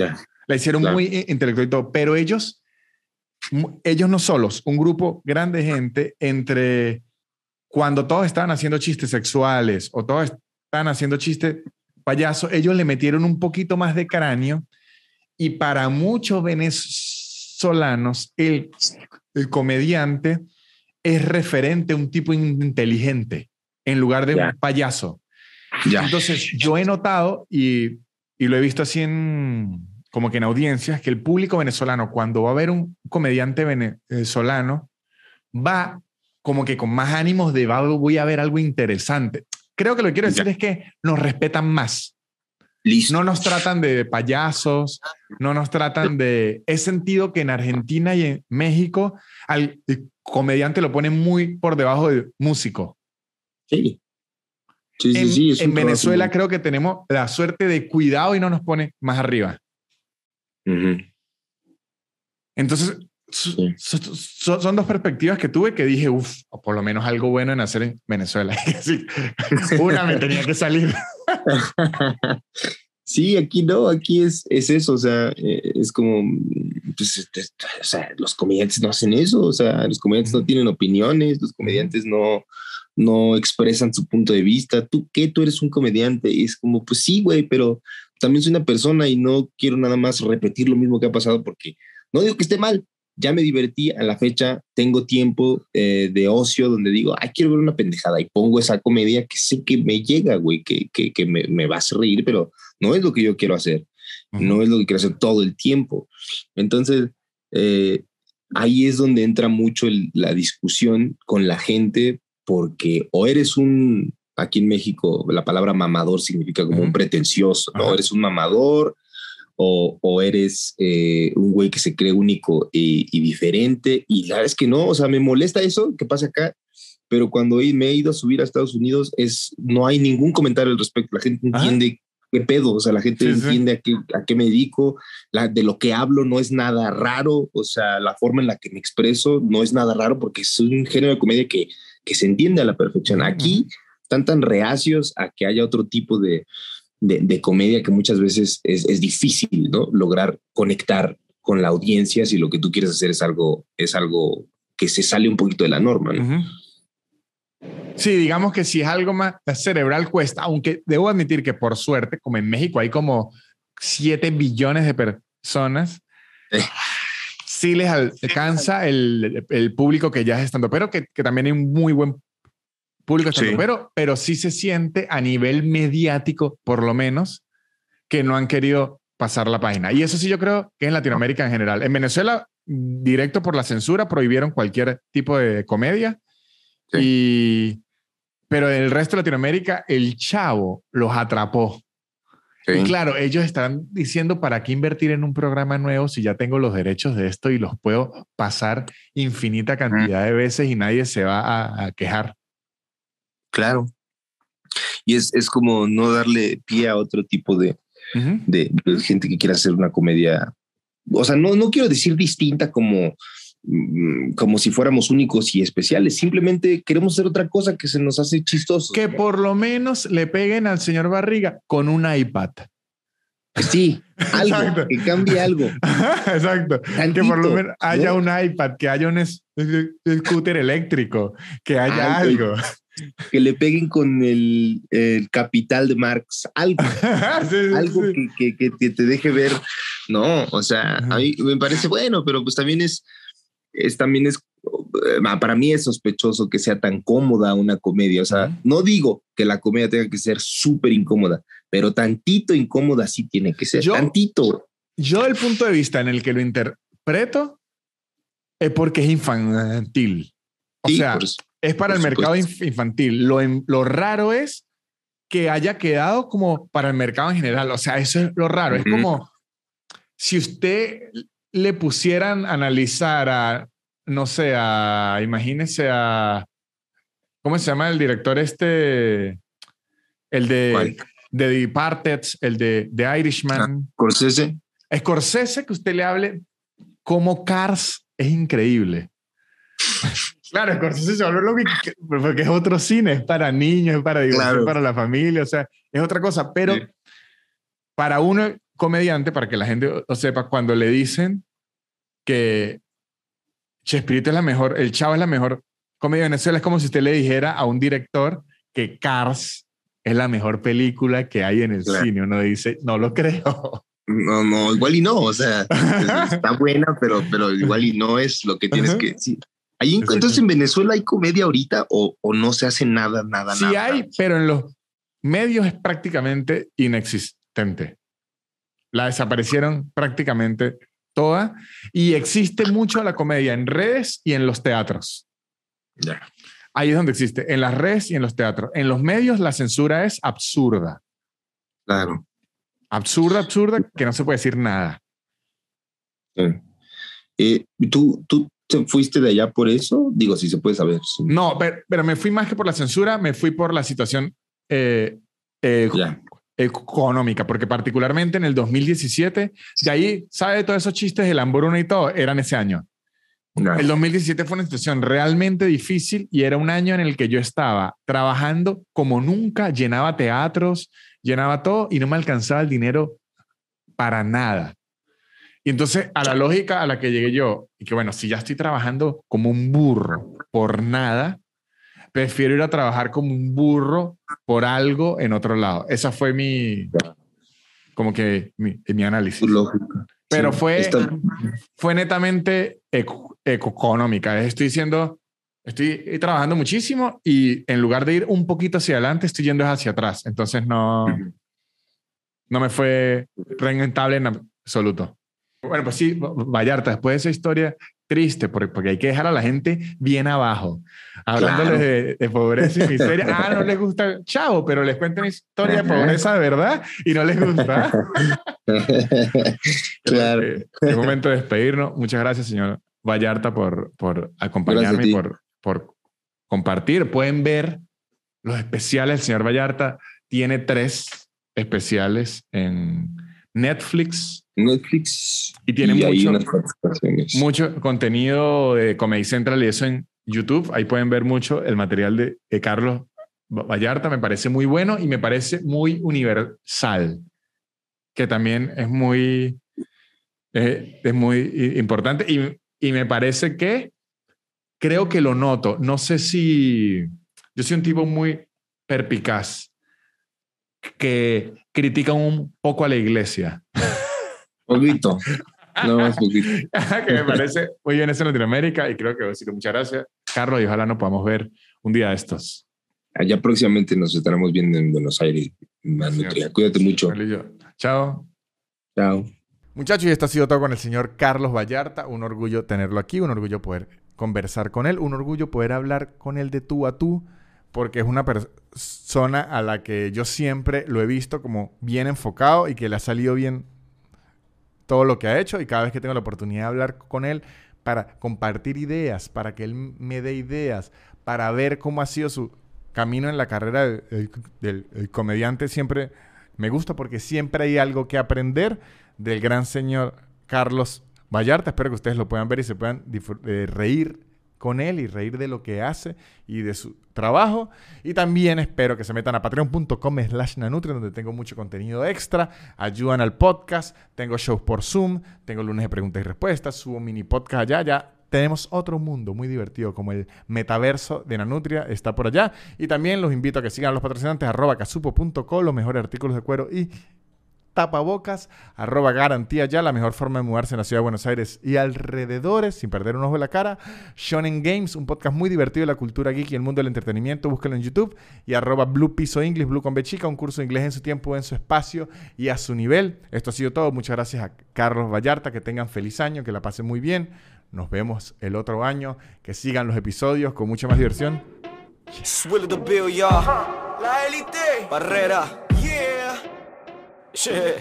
La hicieron muy intelectual y todo, pero ellos, ellos no solos, un grupo grande de gente entre cuando todos estaban haciendo chistes sexuales o todos estaban haciendo chistes payaso, ellos le metieron un poquito más de cráneo y para muchos venezolanos el, el comediante es referente a un tipo inteligente en lugar de un payaso. Entonces yo he notado y, y, lo he visto así en como que en audiencias que el público venezolano cuando va a ver un comediante venezolano va como que con más ánimos de voy a ver algo interesante. Creo que lo que quiero decir es que nos respetan más. No nos tratan de payasos, no nos tratan de... He sentido que en Argentina y en México al comediante lo ponen muy por debajo de músico. Sí. Sí, en, sí, en Venezuela creo que tenemos la suerte de cuidado y no nos pone más arriba. Entonces, son, dos perspectivas que tuve que dije, uff, por lo menos algo bueno en hacer en Venezuela. una me tenía que salir. Sí, aquí no, aquí es, es eso, o sea, eh, es como, pues, este, o sea, los comediantes no hacen eso, o sea, los comediantes no tienen opiniones, los comediantes no, no expresan su punto de vista. ¿Tú qué? Tú eres un comediante. Y es como, pues sí, güey, pero también soy una persona y no quiero nada más repetir lo mismo que ha pasado porque no digo que esté mal, ya me divertí a la fecha, tengo tiempo eh, de ocio donde digo, ay, quiero ver una pendejada y pongo esa comedia que sé que me llega, güey, que, que, que me, me, va a reír, pero no es lo que yo quiero hacer, no es lo que quiero hacer todo el tiempo. Entonces, eh, ahí es donde entra mucho la discusión con la gente, porque o eres un, aquí en México, la palabra mamador significa como un pretencioso, ¿no? Eres un mamador o, eres eh, un güey que se cree único y, diferente. Y la verdad es que no, o sea, me molesta eso que pasa acá, pero cuando me he ido a subir a Estados Unidos, es, no hay ningún comentario al respecto. La gente entiende qué pedo, o sea, la gente entiende A, qué, a qué me dedico, la, de lo que hablo no es nada raro, o sea, la forma en la que me expreso no es nada raro porque es un género de comedia que, que se entiende a la perfección. Aquí están tan reacios a que haya otro tipo de, de, comedia que muchas veces es, es, difícil, ¿no? Lograr conectar con la audiencia si lo que tú quieres hacer es algo, es algo que se sale un poquito de la norma, ¿no? Sí, digamos que si es algo más cerebral cuesta, aunque debo admitir que por suerte, como en México hay como 7 billones de personas, sí les alcanza el, el, público que ya es estando, pero que, que también hay un muy buen público pero, pero sí se siente a nivel mediático, por lo menos, que no han querido pasar la página. Y eso sí yo creo que en Latinoamérica en general. En Venezuela, directo por la censura, prohibieron cualquier tipo de comedia. Y, pero en el resto de Latinoamérica, el chavo los atrapó. Y claro, ellos están diciendo, ¿para qué invertir en un programa nuevo si ya tengo los derechos de esto y los puedo pasar infinita cantidad de veces y nadie se va a quejar? Claro. Y es, es como no darle pie a otro tipo de, de, gente que quiera hacer una comedia. O sea, no, no quiero decir distinta como, mm, como si fuéramos únicos y especiales. Simplemente queremos hacer otra cosa que se nos hace chistoso. Que por lo menos le peguen al señor Barriga con un iPad. Sí, algo, que cambie algo. Exacto. que por lo menos haya un iPad, que haya un, scooter eléctrico, que haya algo. Que le peguen con el, capital de Marx, algo. algo Que, que, te deje ver. No, o sea, a mí me parece bueno, pero pues también es, es también es eh, para mí es sospechoso que sea tan cómoda una comedia. O sea, no digo que la comedia tenga que ser súper incómoda, pero tantito incómoda sí tiene que ser. tantito. Yo, el punto de vista en el que lo interpreto es porque es infantil. O sea, es para el mercado infantil. Lo, lo raro es que haya quedado como para el mercado en general. O sea, eso es lo raro. Es como si usted le pusieran a analizar a no sé, a, imagínese a, ¿cómo se llama el director este? El de, de Departed, el de, de Irishman. Ah, Scorsese. Scorsese, que usted le hable como Cars, es increíble. Claro, Scorsese se lo que, porque es otro cine, es para niños, es para diversión, para la familia, o sea, es otra cosa, pero para uno comediante, para que la gente lo sepa, cuando le dicen que Chespirito es la mejor, el Chavo es la mejor comedia de Venezuela. Es como si usted le dijera a un director que Cars es la mejor película que hay en el cine. Uno dice, no lo creo. No, no, igual y no. O sea, está buena, pero, pero igual y no es lo que tienes que entonces en Venezuela hay comedia ahorita o, o no se hace nada, nada, nada. Sí hay, pero en los medios es prácticamente inexistente. La desaparecieron prácticamente toda. Y existe mucho la comedia en redes y en los teatros. Ahí es donde existe, en las redes y en los teatros. En los medios la censura es absurda. Claro. Absurda, absurda, que no se puede decir nada. Eh, ¿tú, ¿Tú te fuiste de allá por eso? Digo, si se puede saber. No, pero, me fui más que por la censura, me fui por la situación eh, eh, económica, porque particularmente en el 2017, de ahí, ¿sabe todos esos chistes de la hambruna y todo? Eran ese año. El 2017 fue una situación realmente difícil y era un año en el que yo estaba trabajando como nunca, llenaba teatros, llenaba todo y no me alcanzaba el dinero para nada. Y entonces, a la lógica a la que llegué yo, y que bueno, si ya estoy trabajando como un burro por nada, prefiero ir a trabajar como un burro por algo en otro lado. Esa fue mi, como que mi, mi análisis. Pero fue, fue netamente económica. Estoy diciendo, estoy trabajando muchísimo y en lugar de ir un poquito hacia adelante, estoy yendo hacia atrás. Entonces no, no me fue rentable en absoluto. Bueno, pues sí, Vallarta, después de esa historia triste, porque, porque hay que dejar a la gente bien abajo, hablándoles de, pobreza y miseria. Ah, no les gusta, chao, pero les cuento una historia de pobreza de verdad y no les gusta. claro. Es momento de despedirnos. Muchas gracias, señor Vallarta, por, por acompañarme y por, por compartir. Pueden ver los especiales. El señor Vallarta tiene tres especiales en Netflix. Netflix. Y tiene mucho, mucho contenido de Comedy Central y eso en YouTube. Ahí pueden ver mucho el material de, Carlos Vallarta. Me parece muy bueno y me parece muy universal, que también es muy, eh, es muy importante. Y, y me parece que creo que lo noto. No sé si yo soy un tipo muy perpicaz que critican un poco a la iglesia. Poquito. No más poquito. que me parece muy bien eso en Latinoamérica y creo que decir muchas gracias, Carlos, y ojalá nos podamos ver un día de estos. Allá próximamente nos estaremos viendo en Buenos Aires. Cuídate mucho. Chao. Chao. Muchachos, y esto ha sido todo con el señor Carlos Vallarta. Un orgullo tenerlo aquí, un orgullo poder conversar con él, un orgullo poder hablar con él de tú a tú porque es una persona a la que yo siempre lo he visto como bien enfocado y que le ha salido bien todo lo que ha hecho y cada vez que tengo la oportunidad de hablar con él para compartir ideas, para que él me dé ideas, para ver cómo ha sido su camino en la carrera del, comediante, siempre me gusta porque siempre hay algo que aprender del gran señor Carlos Vallarta. Espero que ustedes lo puedan ver y se puedan eh, reír con él y reír de lo que hace y de su trabajo. Y también espero que se metan a patreon.com slash nanutria, donde tengo mucho contenido extra, ayudan al podcast, tengo shows por Zoom, tengo lunes de preguntas y respuestas, subo mini podcast allá, ya tenemos otro mundo muy divertido como el metaverso de Nanutria, está por allá. Y también los invito a que sigan a los patrocinantes arroba casupo.co, los mejores artículos de cuero y tapabocas, arroba garantía ya, la mejor forma de mudarse en la ciudad de Buenos Aires y alrededores, sin perder un ojo de la cara. Shonen Games, un podcast muy divertido de la cultura geek y el mundo del entretenimiento, búsquelo en YouTube. Y arroba Blue Piso English, Blue con Bechica, un curso de inglés en su tiempo, en su espacio y a su nivel. Esto ha sido todo. Muchas gracias a Carlos Vallarta, que tengan feliz año, que la pasen muy bien. Nos vemos el otro año, que sigan los episodios con mucha más diversión. La élite. Barrera. Yeah. Shit.